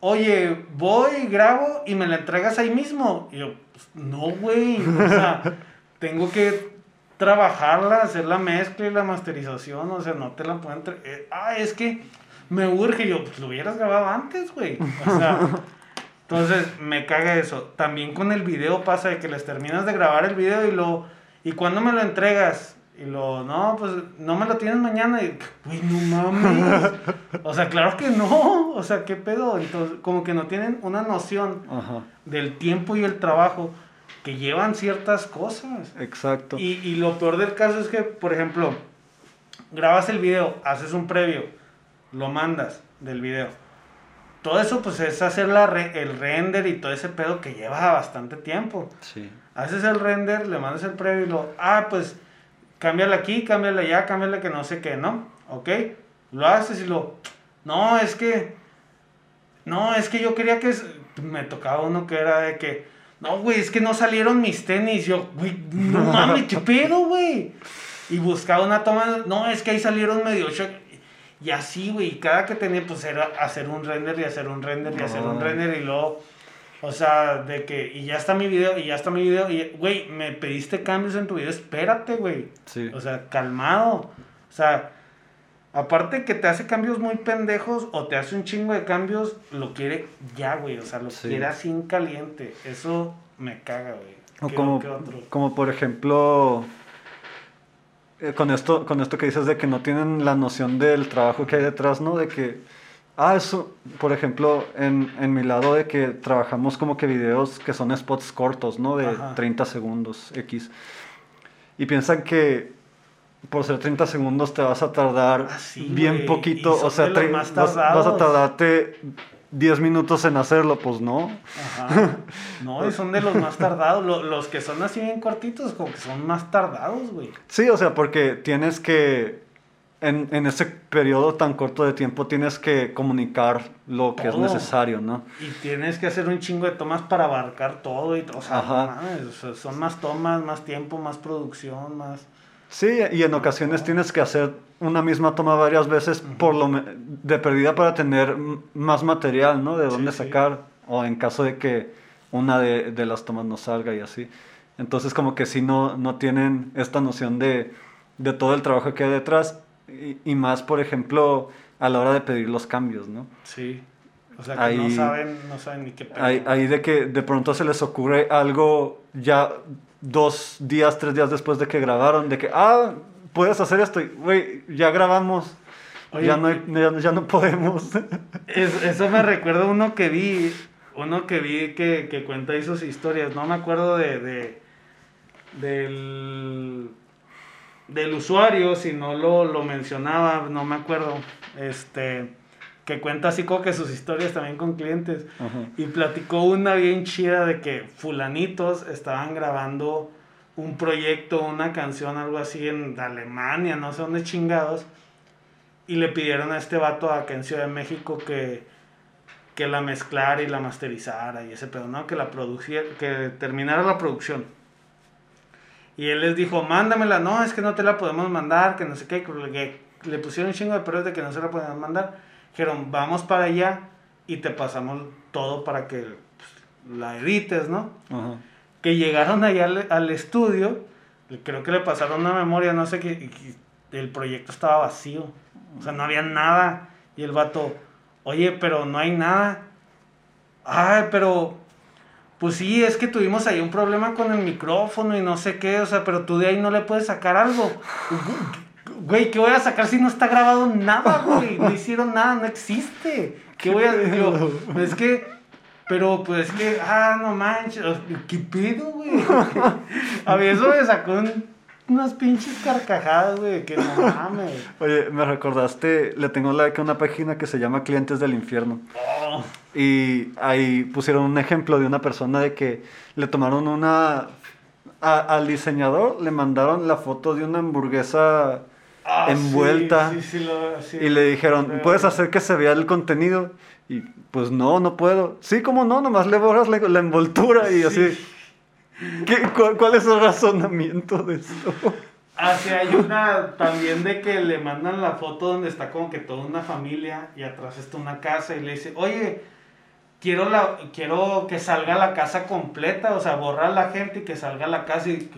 oye, voy, grabo y me la entregas ahí mismo. Y yo, pues, no, güey, o sea, tengo que trabajarla, hacer la mezcla y la masterización, o sea, no te la puedo entregar. Eh, ah, es que me urge, yo, pues lo hubieras grabado antes, güey. O sea, entonces me caga eso. También con el video pasa de que les terminas de grabar el video y lo, y cuando me lo entregas, y lo, no, pues no me lo tienes mañana. Y, güey, no mames. o sea, claro que no. O sea, ¿qué pedo? Entonces, como que no tienen una noción del tiempo y el trabajo que llevan ciertas cosas. Exacto. Y, y, lo peor del caso es que, por ejemplo, grabas el video, haces un previo, lo mandas del video. Todo eso, pues es hacer la el render y todo ese pedo que lleva bastante tiempo. Sí. Haces el render, le mandas el previo y lo, ah, pues cámbiala aquí, cámbiala allá, cámbiala que no sé qué, ¿no? ¿Ok? Lo haces y lo... No, es que... No, es que yo quería que... Me tocaba uno que era de que... No, güey, es que no salieron mis tenis. Yo, güey, no mames, ¿qué pedo, güey? Y buscaba una toma... No, es que ahí salieron medio... Y así, güey, cada que tenía, pues era hacer un render y hacer un render y hacer un render y luego o sea, de que, y ya está mi video, y ya está mi video, y, güey, me pediste cambios en tu video, espérate, güey. Sí. O sea, calmado. O sea, aparte que te hace cambios muy pendejos o te hace un chingo de cambios, lo quiere ya, güey. O sea, lo quiere así en caliente. Eso me caga, güey. O como, como por ejemplo, eh, con, esto, con esto que dices de que no tienen la noción del trabajo que hay detrás, ¿no? De que Ah, eso, por ejemplo, en, en, mi lado de que trabajamos como que videos que son spots cortos, ¿no? De 30 segundos X. Y piensan que por ser 30 segundos te vas a tardar ah, bien poquito, o sea, vas, vas, a tardarte 10 minutos en hacerlo, pues no. Ajá. No, y son de los más tardados. Los, los que son así bien cortitos, como que son más tardados, güey. Sí, o sea, porque tienes que en, en, ese periodo tan corto de tiempo tienes que comunicar lo que es necesario, ¿no? Y tienes que hacer un chingo de tomas para abarcar todo y o sea, son más tomas, más tiempo, más producción, más... Sí, y en ocasiones tienes que hacer una misma toma varias veces por lo de perdida para tener más material, ¿no? De dónde sacar, o en caso de que una de, de las tomas no salga y así. Entonces como que si no, no tienen esta noción de, de todo el trabajo que hay detrás y, y, más, por ejemplo, a la hora de pedir los cambios, ¿no? Sí. O sea, que no, saben, no saben ni qué pedir. Ahí, ahí de que de pronto se les ocurre algo ya dos días, tres días después de que grabaron, de que, ah, puedes hacer esto, güey, ya grabamos. ya, no ya, no podemos. eso me recuerda uno que vi, uno que vi que, que cuenta ahí sus historias. No me acuerdo de, de del, del usuario, si no lo, lo mencionaba, no me acuerdo. Este que cuenta así como que sus historias también con clientes. Y platicó una bien chida de que fulanitos estaban grabando un proyecto, una canción, algo así en Alemania, no sé dónde chingados. Y le pidieron a este vato acá en Ciudad de México que, que la mezclara y la masterizara y ese pedo, ¿no? Que la produciera, que terminara la producción. Y él les dijo, mándamela, no, es que no te la podemos mandar, que no sé qué, que le pusieron un chingo de perros de que no se la podían mandar dijeron, vamos para allá y te pasamos todo para que pues, la edites, ¿no? Que llegaron allá al, estudio, creo que le pasaron una memoria, no sé qué, el proyecto estaba vacío, o sea, no había nada. Y el vato, oye, pero no hay nada. Ay, pero, pues sí, es que tuvimos ahí un problema con el micrófono y no sé qué, o sea, pero tú de ahí no le puedes sacar algo. Güey, ¿qué voy a sacar si no está grabado nada, güey? No hicieron nada, no existe. ¿Qué voy a decir? Es que, pero pues es que, ah, no manches, ¿qué pedo, güey? A mí eso me sacó unas pinches carcajadas, güey, que no mames. Oye, me recordaste, le tengo like a una página que se llama Clientes del Infierno. Oh. Y ahí pusieron un ejemplo de una persona de que le tomaron una... al diseñador le mandaron la foto de una hamburguesa Ah, envuelta. y le dijeron, ¿puedes hacer que se vea el contenido? Y pues no, no puedo. Sí, como no, nomás le borras la, la envoltura y así. cuál, es el razonamiento de esto? Así hay una también de que le mandan la foto donde está como que toda una familia y atrás está una casa y le dice, oye, quiero, la, quiero que salga la casa completa, o sea, borrar la gente y que salga la casa y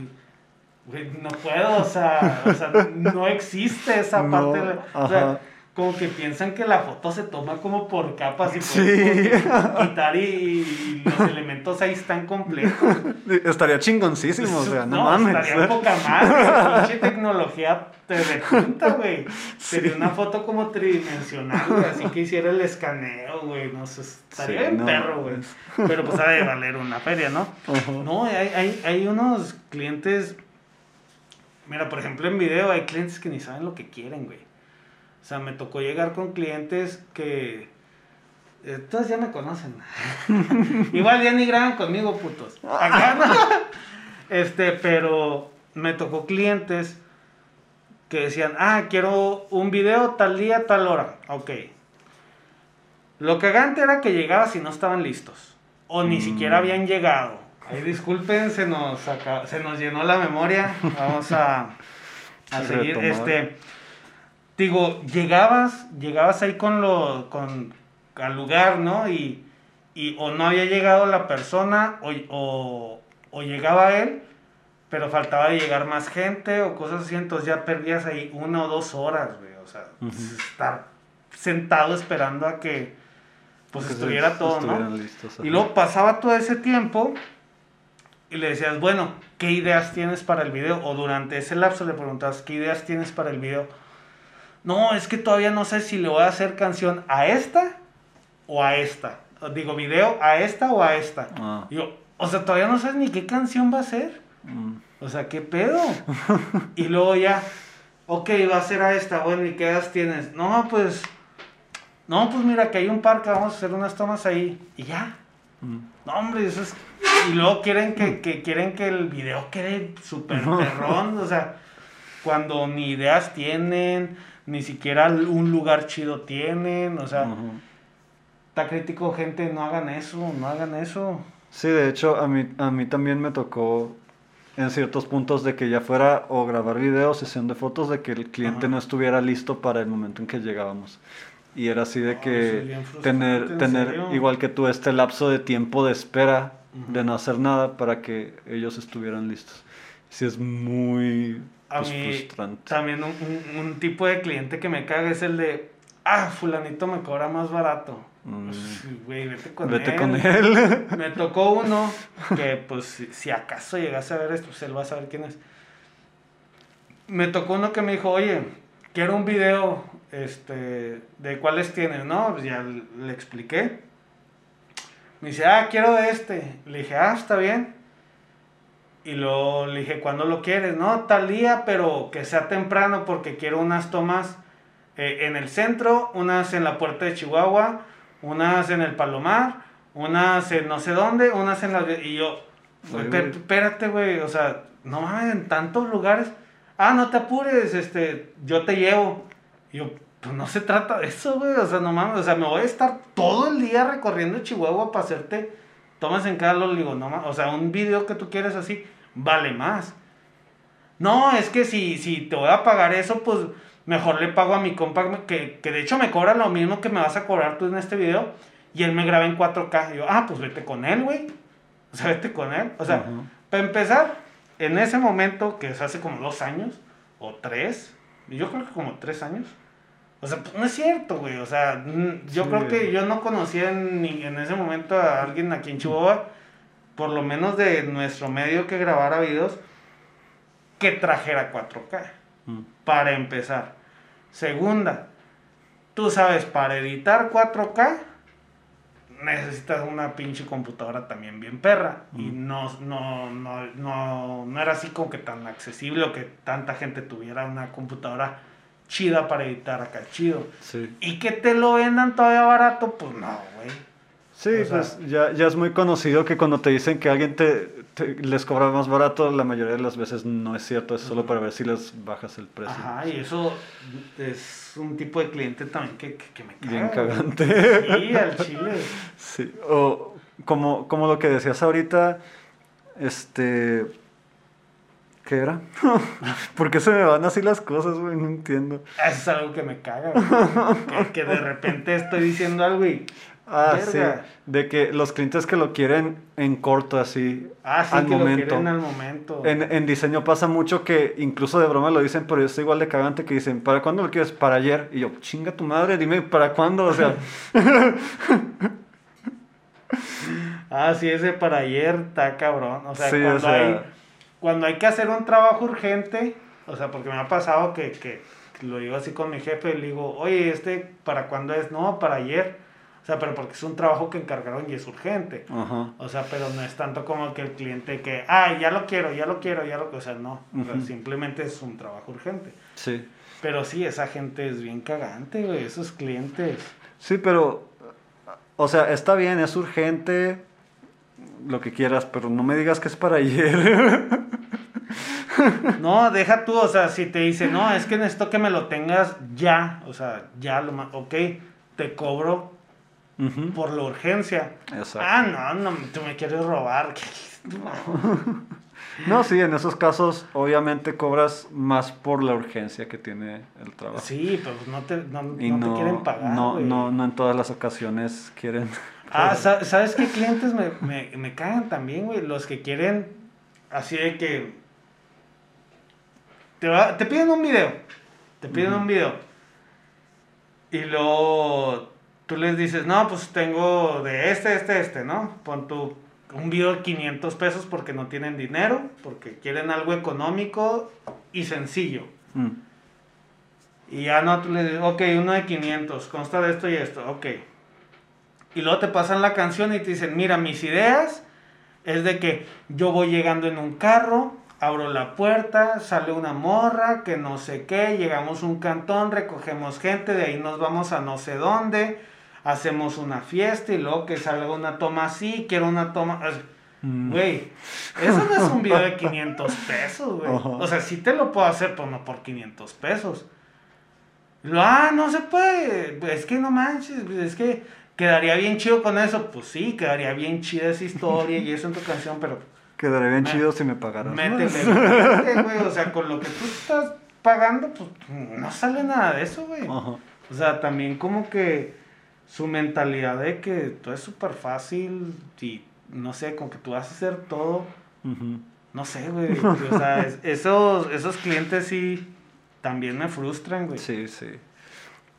no puedo, o sea, o sea, no existe esa parte. o sea, como que piensan que la foto se toma como por capas y sí. quitar y, los elementos ahí están completos. Estaría chingoncísimo, o sea, no, mames. Estaría poca más, pinche tecnología te repunta, güey. Sería una foto como tridimensional, güey, así que hiciera el escaneo, güey, no sé, estaría bien perro, güey. Pero pues ha de valer una feria, ¿no? No, hay, hay, hay unos clientes Mira, por ejemplo, en video hay clientes que ni saben lo que quieren, güey. O sea, me tocó llegar con clientes que... Eh, todos ya me conocen. Igual ya ni graban conmigo, putos. Acá no. Este, pero me tocó clientes que decían, ah, quiero un video tal día, tal hora. Ok. Lo cagante era que llegaba si no estaban listos. O ni siquiera mm. habían llegado. Ay, disculpen, se nos, se nos llenó la memoria. Vamos a, a seguir. Este, digo, llegabas, llegabas ahí con lo, con, al lugar, ¿no? Y, y o no había llegado la persona o, o, llegaba él, pero faltaba llegar más gente o cosas así, entonces ya perdías ahí una o dos horas, güey. O sea, estar sentado esperando a que pues estuviera todo, ¿no? y luego pasaba todo ese tiempo y le decías, bueno, ¿qué ideas tienes para el video? O durante ese lapso le preguntabas, ¿qué ideas tienes para el video? No, es que todavía no sé si le voy a hacer canción a esta o a esta. Digo, video a esta o a esta. Ah. Yo, o sea, todavía no sabes ni qué canción va a ser. Mm. O sea, ¿qué pedo? y luego ya, ok, va a ser a esta, bueno, ¿y qué ideas tienes? No, pues, no, pues mira, que hay un parque, vamos a hacer unas tomas ahí. Y ya. Mm. No, hombre, eso es y luego quieren que, que, quieren que el video quede súper perrón, o sea, cuando ni ideas tienen, ni siquiera un lugar chido tienen, o sea, está crítico, gente, no hagan eso, no hagan eso. Sí, de hecho, a mí, a mí también me tocó en ciertos puntos de que ya fuera o grabar video, sesión de fotos, de que el cliente no estuviera listo para el momento en que llegábamos. Y era así de que tener, tener igual que tú, este lapso de tiempo de espera de no hacer nada para que ellos estuvieran listos. Sí, es muy pues, frustrante. También un, tipo de cliente que me caga es el de, ah, fulanito me cobra más barato. Mm. Pues, güey, vete con vete él. con él. me tocó uno que, pues, si, acaso llegase a ver esto, pues él va a saber quién es. Me tocó uno que me dijo, oye, quiero un video este, de cuáles tienes, ¿no? Pues ya le expliqué. Me dice, ah, quiero de este. Le dije, ah, está bien. Y luego le dije, ¿cuándo lo quieres? No, tal día, pero que sea temprano porque quiero unas tomas eh, en el centro, unas en la puerta de Chihuahua, unas en el Palomar, unas en no sé dónde, unas en la... Y yo, espérate, güey, o sea, no mames, en tantos lugares. Ah, no te apures, este, yo te llevo. Y yo, pues no se trata de eso, güey. O sea, no mames. O sea, me voy a estar todo el día recorriendo Chihuahua para hacerte tomas en cada lo digo, no. O sea, un video que tú quieres así vale más. No, es que si, si te voy a pagar eso, pues mejor le pago a mi compa que, que de hecho me cobra lo mismo que me vas a cobrar tú en este video. Y él me graba en 4K. Y yo, ah, pues vete con él, güey. O sea, vete con él. O sea, para empezar, en ese momento, que es hace como dos años, o tres, yo creo que como tres años, o sea, pues no es cierto, güey. O sea, yo creo que yo no conocía ni en ese momento a alguien aquí en Chihuahua, por lo menos de nuestro medio que grabara videos, que trajera 4K. Mm. Para empezar. Segunda, tú sabes, para editar 4K necesitas una pinche computadora también bien perra. Y mm. no, no, no, no, no era así como que tan accesible o que tanta gente tuviera una computadora chida para editar acá, chido. Sí. Y que te lo vendan todavía barato, pues no, güey. Sí, pues ya, ya, es muy conocido que cuando te dicen que alguien te, les cobra más barato, la mayoría de las veces no es cierto, es solo para ver si les bajas el precio. Ajá, y eso es un tipo de cliente también que, que, me caga. Bien cagante. Sí, al chile. Sí, o como, como lo que decías ahorita, este ¿Qué era? ¿Por qué se me van así las cosas, güey? No entiendo. Eso es algo que me caga, güey. que, de repente estoy diciendo algo y... Ah, sí. De que los clientes que lo quieren en corto, así. Ah, sí, al que momento. lo quieren al momento. En, en, diseño pasa mucho que incluso de broma lo dicen, pero yo estoy igual de cagante que dicen, ¿para cuándo lo quieres? Para ayer. Y yo, chinga tu madre, dime, ¿para cuándo? O sea... ah, sí, ese para ayer está cabrón. O sea, cuando hay cuando hay que hacer un trabajo urgente, o sea, porque me ha pasado que, que lo digo así con mi jefe, le digo, oye, este, ¿para cuándo es? No, para ayer. O sea, pero porque es un trabajo que encargaron y es urgente. O sea, pero no es tanto como que el cliente que, ah, ya lo quiero, ya lo quiero, ya lo O sea, no. simplemente es un trabajo urgente. Sí. Pero sí, esa gente es bien cagante, güey, esos clientes. Sí, pero, o sea, está bien, es urgente, lo que quieras, pero no me digas que es para ayer. no, deja tú, o sea, si te dice, no, es que necesito que me lo tengas ya, o sea, ya lo más, ok, te cobro por la urgencia. Exacto. Ah, no, no, tú me quieres robar. No, sí, en esos casos obviamente cobras más por la urgencia que tiene el trabajo. Sí, pero no te, no, no, te quieren pagar. No, no, no en todas las ocasiones quieren. Ah, ¿sabes qué clientes me, me, me cagan también, güey? Los que quieren así de que te, va, te piden un video. Te piden un video. Y luego tú les dices, no, pues tengo de este, este, este, ¿no? Pon tu un video de 500 pesos porque no tienen dinero, porque quieren algo económico y sencillo. Mm. Y ya no, tú le dices, ok, uno de 500, consta de esto y esto, ok. Y luego te pasan la canción y te dicen, mira, mis ideas es de que yo voy llegando en un carro, abro la puerta, sale una morra, que no sé qué, llegamos a un cantón, recogemos gente, de ahí nos vamos a no sé dónde hacemos una fiesta y luego que salga una toma así, quiero una toma... Mm. Güey, eso no es un video de 500 pesos, güey. O sea, sí te lo puedo hacer, pero no por 500 pesos. Lo, ah, no se puede. Es que no manches, es que quedaría bien chido con eso. Pues sí, quedaría bien chida esa historia y eso en tu canción, pero. Quedaría bien chido si me pagaras. Métele, güey. O sea, con lo que tú estás pagando, pues no sale nada de eso, güey. O sea, también como que su mentalidad de que todo es súper fácil y no sé, como que tú vas a hacer todo. No sé, güey. o sea, esos, esos clientes sí también me frustran, güey. Sí, sí.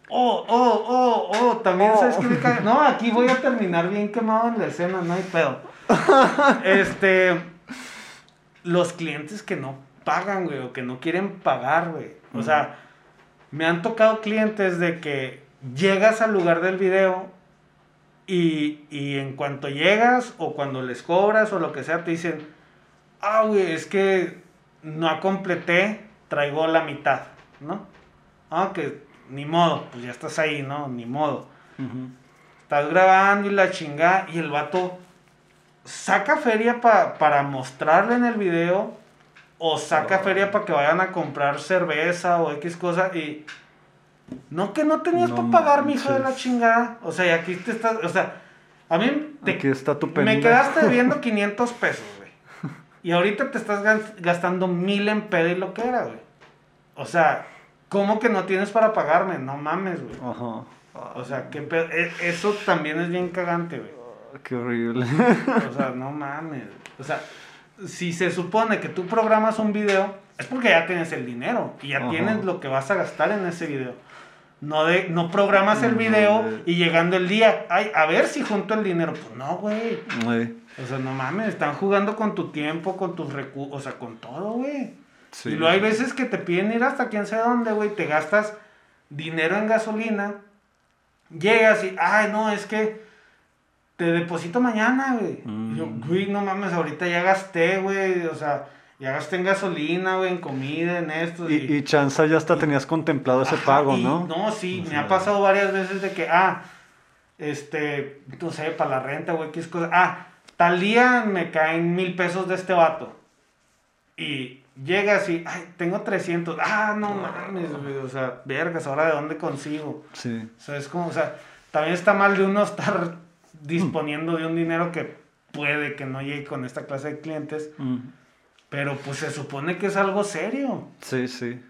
Oh, oh, oh, oh, también sabes que me caga. No, aquí voy a terminar bien quemado en la escena, no hay pedo. Este. Los clientes que no pagan, güey, o que no quieren pagar, güey. O sea, me han tocado clientes de que llegas al lugar del video y, y en cuanto llegas o cuando les cobras o lo que sea, te dicen, ah, güey, es que no completé, traigo la mitad, ¿no? Ah, que ni modo, pues ya estás ahí, ¿no? Ni modo. Estás grabando y la chingada y el vato saca feria para mostrarle en el video o saca feria para que vayan a comprar cerveza o X cosa y... No que no tenías para pagar, mi hijo de la chingada. O sea, y aquí te estás... O sea, a mí... Te, aquí está tu Me quedaste debiendo 500 pesos, güey. Y ahorita te estás gastando mil en pedo y lo que era, güey. O sea, ¿cómo que no tienes para pagarme? No mames, güey. Ajá. O sea, qué pedo. E, eso también es bien cagante, güey. Qué horrible. O sea, no mames. O sea, si se supone que tú programas un video, es porque ya tienes el dinero y ya tienes lo que vas a gastar en ese video. No, de, no programas el video y llegando el día, ay, a ver si junto el dinero. Pues no, güey. O sea, no mames, están jugando con tu tiempo, con tus recursos, o sea, con todo, güey. Y luego hay veces que te piden ir hasta quién sabe dónde, güey, te gastas dinero en gasolina, llegas y, ay, no, es que te deposito mañana, güey. Y yo, mm. güey, no mames, ahorita ya gasté, güey, o sea, ya gasté en gasolina, güey, en comida, en esto. Y, y, chanza ya hasta tenías contemplado ese pago, ¿no? No, sí, me ha pasado varias veces de que, ah, este, no sé, para la renta, güey, qué es cosa. Ah, tal día me caen mil pesos de este vato. Y llegas y, ay, tengo 300. Ah, no mames, güey, o sea, vergas, ahora de dónde consigo. Sí. O sea, es como, o sea, también está mal de uno estar disponiendo de un dinero que puede que no llegue con esta clase de clientes. Pero pues se supone que es algo serio. Sí, sí.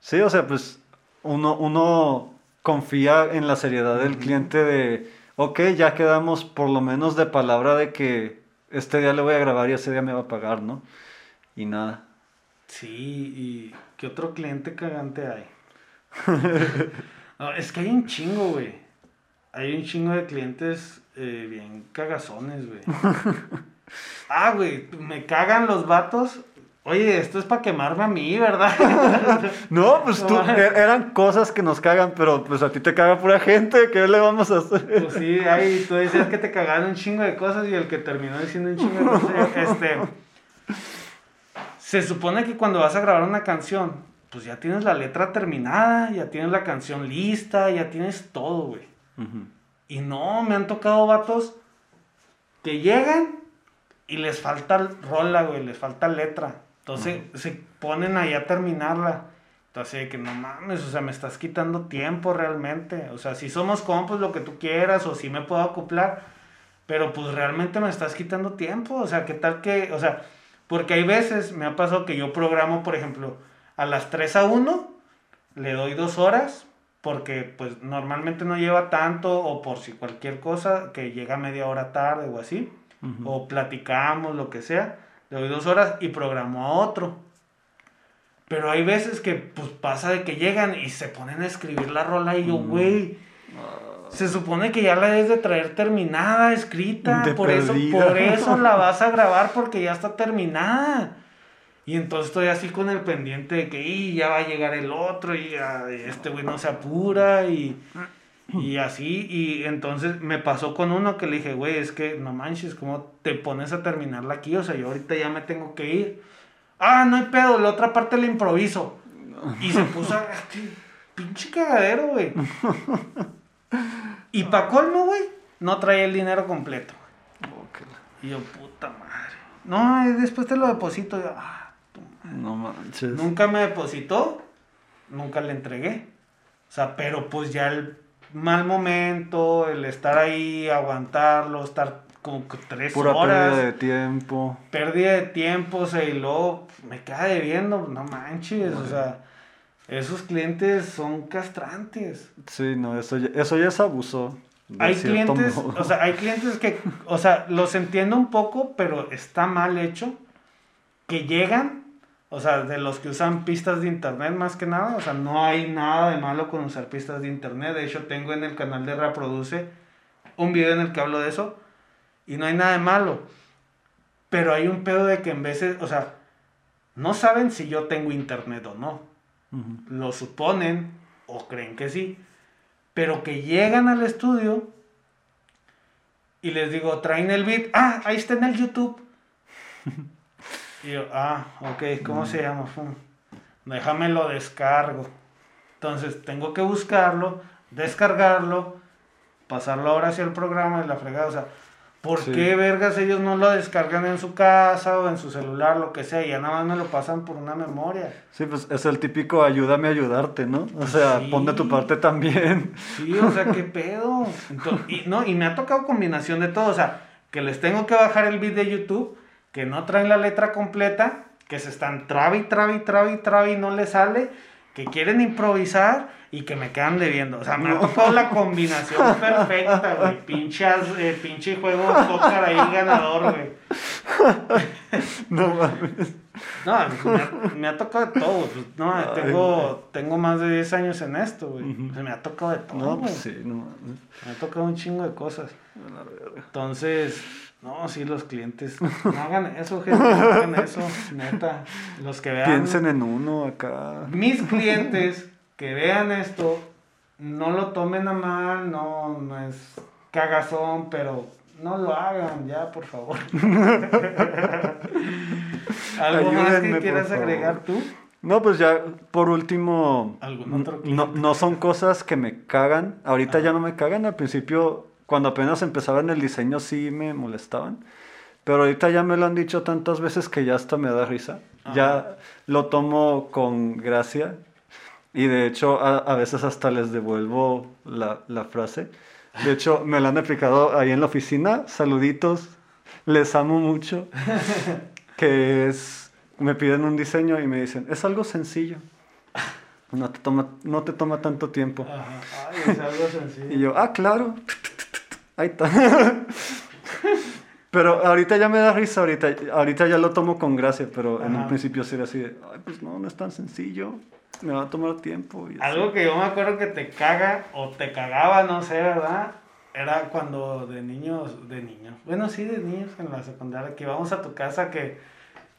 Sí, o sea, pues uno, uno confía en la seriedad del cliente de, ok, ya quedamos por lo menos de palabra de que este día le voy a grabar y ese día me va a pagar, ¿no? Y nada. Sí, y ¿qué otro cliente cagante hay? es que hay un chingo, güey. Hay un chingo de clientes eh, bien cagazones, güey. ah, güey, me cagan los vatos. Oye, esto es para quemarme a mí, ¿verdad? no, pues tú, e-, eran cosas que nos cagan, pero pues a ti te caga pura gente, ¿qué le vamos a hacer? Pues sí, ahí tú decías que te cagaban un chingo de cosas y el que terminó diciendo un chingo de cosas, este... Se supone que cuando vas a grabar una canción, pues ya tienes la letra terminada, ya tienes la canción lista, ya tienes todo, güey. Y no, me han tocado vatos que llegan y les falta rola, güey, les falta letra. Entonces se ponen ahí a terminarla. Entonces, que no mames, o sea, me estás quitando tiempo realmente. O sea, si somos compos, lo que tú quieras, o si me puedo acoplar, pero pues realmente me estás quitando tiempo. O sea, ¿qué tal que, o sea, porque hay veces, me ha pasado que yo programo, por ejemplo, a las 3 a 1, le doy dos horas, porque pues normalmente no lleva tanto o por si cualquier cosa que llega media hora tarde o así, o platicamos, lo que sea, le doy dos horas y programo a otro. Pero hay veces que pues pasa de que llegan y se ponen a escribir la rola y yo, güey, se supone que ya la debes de traer terminada, escrita, por eso, por eso la vas a grabar porque ya está terminada. Y entonces estoy así con el pendiente de que ya va a llegar el otro y este güey no se apura y, y así. Y entonces me pasó con uno que le dije, güey, es que no manches, ¿cómo te pones a terminarla aquí? O sea, yo ahorita ya me tengo que ir. Ah, no hay pedo, la otra parte la improviso. Y se puso a... Pinche cagadero, güey. Y pa' colmo, güey, no traía el dinero completo. Y yo, puta madre. No, después te lo deposito. Yo, ah, no manches. Nunca me depositó, nunca le entregué. O sea, pero pues ya el mal momento, el estar ahí, aguantarlo, estar como tres Pura horas. pérdida de tiempo. Pérdida de tiempo, o sea, y luego me queda debiendo, no manches, o sea, esos clientes son castrantes. Sí, no, eso ya, eso ya es abuso. hay clientes, o sea, hay clientes que, o sea, los entiendo un poco, pero está mal hecho, que llegan, o sea, de los que usan pistas de internet más que nada, o sea, no hay nada de malo con usar pistas de internet, de hecho tengo en el canal de Reproduce un video en el que hablo de eso, y no hay nada de malo, pero hay un pedo de que en veces, o sea, no saben si yo tengo internet o no, lo suponen o creen que sí, pero que llegan al estudio y les digo, traen el beat, ah, ahí está en el YouTube. y yo, ah, ok, ¿cómo se llama? Déjame lo descargo. Entonces tengo que buscarlo, descargarlo, pasarlo ahora hacia el programa y la fregada. O sea, ¿Por qué vergas ellos no lo descargan en su casa o en su celular, lo que sea, y ya nada más me lo pasan por una memoria? Sí, pues es el típico ayúdame a ayudarte, ¿no? O sea, pon de tu parte también. Sí, o sea, qué pedo. y, no, y me ha tocado combinación de todo, o sea, que les tengo que bajar el beat de YouTube, que no traen la letra completa, que se están trabe y trabe y trabe y trabe y no les sale, que quieren improvisar y que me quedan debiendo. O sea, me ha tocado la combinación perfecta, güey. Pinchas, eh, pinche juego póker ahí ganador, güey. No mames. No, me ha, tocado de todo. Pues, no, tengo, tengo más de 10 años en esto, güey. me ha tocado de todo. No, pues sí, no mames. Me ha tocado un chingo de cosas. Entonces, no, sí, los clientes. No hagan eso, gente. No hagan eso, neta. Los que vean. Piensen en uno acá. Mis clientes que vean esto, no lo tomen a mal, no, no es cagazón, pero no lo hagan ya, por favor. ¿Algo más que quieras agregar tú? No, pues ya por último, no, no, son cosas que me cagan. Ahorita ya no me cagan. Al principio, cuando apenas empezaba en el diseño, sí me molestaban. Pero ahorita ya me lo han dicho tantas veces que ya hasta me da risa. Ya lo tomo con gracia. Y de hecho, a, veces hasta les devuelvo la, la, frase. De hecho, me la han aplicado ahí en la oficina. Saluditos, les amo mucho. Que es, me piden un diseño y me dicen, es algo sencillo. No te toma, no te toma tanto tiempo. Ay, es algo sencillo. Y yo, ah, claro. Ahí está. Pero ahorita ya me da risa, ahorita, ahorita ya lo tomo con gracia, pero en un principio sería así de, ay, pues no, no es tan sencillo me va a tomar tiempo. Algo que yo me acuerdo que te caga o te cagaba, no sé, ¿verdad? Era cuando de niños, de niños, bueno, sí, de niños en la secundaria, que íbamos a tu casa que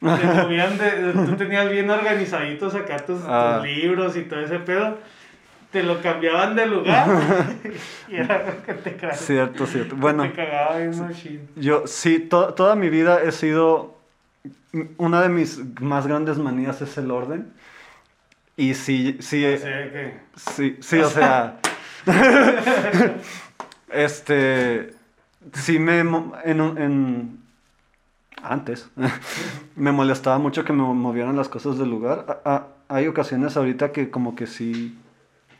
te movían de, tú tenías bien organizaditos acá tus, ah. libros y todo ese pedo, te lo cambiaban de lugar y era algo que te cagaba. Cierto, cierto. Bueno, te cagaba bien Yo sí, toda mi vida he sido, una de mis más grandes manías es el orden. Y sí, sí, sí, sí, o sea, este, sí me, en, en, antes, me molestaba mucho que me movieran las cosas del lugar. hay ocasiones ahorita que como que sí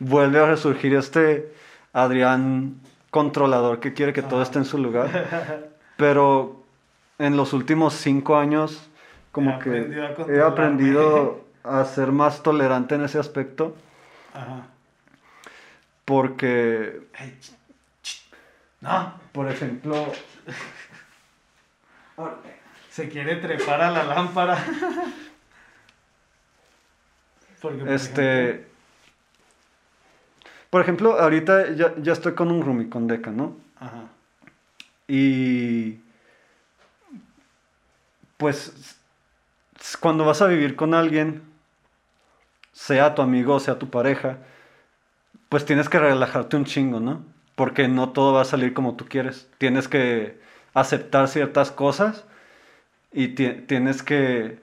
vuelve a resurgir este Adrián controlador que quiere que todo esté en su lugar. Pero en los últimos cinco años como que he aprendido a ser más tolerante en ese aspecto. Ajá. Porque. No. Por ejemplo. Se quiere trepar a la lámpara. Porque, este. Por ejemplo, ahorita ya, ya, estoy con un roomie, con Deca, ¿no? Ajá. Y. Pues. Cuando vas a vivir con alguien, sea tu amigo, sea tu pareja, pues tienes que relajarte un chingo, ¿no? Porque no todo va a salir como tú quieres. Tienes que aceptar ciertas cosas y tienes que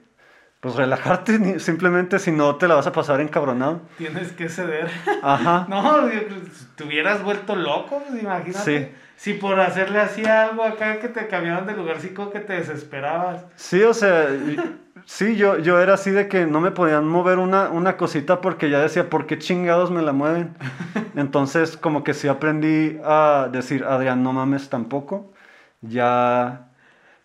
pues relajarte simplemente si no te la vas a pasar encabronado. Tienes que ceder. Ajá. no, te hubieras vuelto loco, pues, imagínate. Sí. Si por hacerle así algo acá que te cambiaban de lugar, sí como que te desesperabas. Sí, o sea, Sí, yo, yo era así de que no me podían mover una, una cosita porque ya decía, ¿por qué chingados me la mueven? Entonces, como que sí aprendí a decir, Adrián, no mames tampoco. Ya,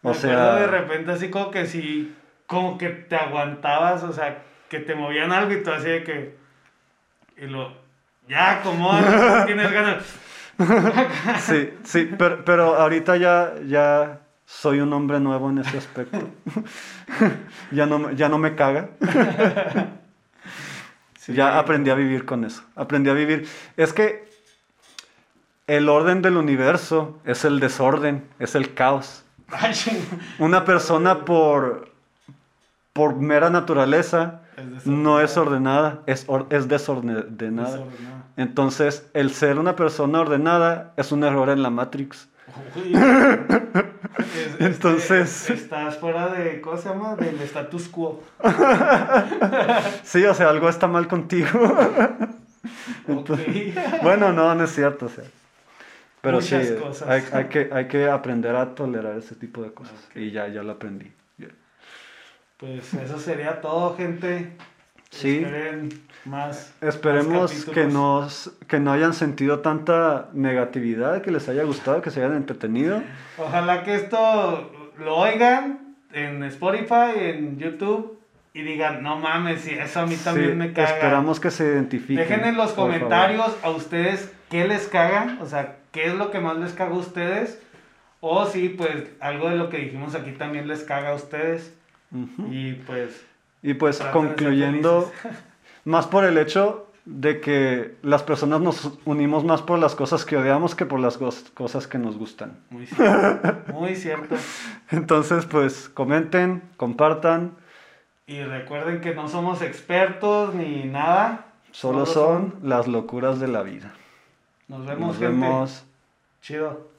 o sea... de repente así como que sí, como que te aguantabas, o sea, que te movían algo y tú así de que... Y lo... Ya, como tienes ganas... sí, sí, pero, pero ahorita ya, ya soy un hombre nuevo en ese aspecto. ya, no, ya no me caga. ya aprendí a vivir con eso. Aprendí a vivir. Es que el orden del universo es el desorden, es el caos. Una persona por, por mera naturaleza no es ordenada, es, es desordenada. Entonces, el ser una persona ordenada es un error en la Matrix. Entonces. estás fuera de. ¿Cómo se llama? Del status quo. sí, o sea, algo está mal contigo. bueno, no, no es cierto. O sea. Pero sí, Hay, hay, que, hay que aprender a tolerar ese tipo de cosas. Y ya, ya lo aprendí. Pues eso sería todo, gente. Sí. más. Esperemos que, nos, que no hayan sentido tanta negatividad, que les haya gustado, que se hayan entretenido. Ojalá que esto lo oigan en Spotify, en YouTube y digan, no mames, y eso a mí también me caga. Esperamos que se identifiquen. Dejen en los comentarios a ustedes qué les caga, o sea, qué es lo que más les caga a ustedes. O si, pues, algo de lo que dijimos aquí también les caga a ustedes. Y pues y pues concluyendo, más por el hecho de que las personas nos unimos más por las cosas que odiamos que por las cosas que nos gustan. Muy cierto. Muy cierto. Entonces, pues comenten, compartan. Y recuerden que no somos expertos ni nada. Solo, son, las locuras de la vida. Nos vemos, Nos vemos. Chido.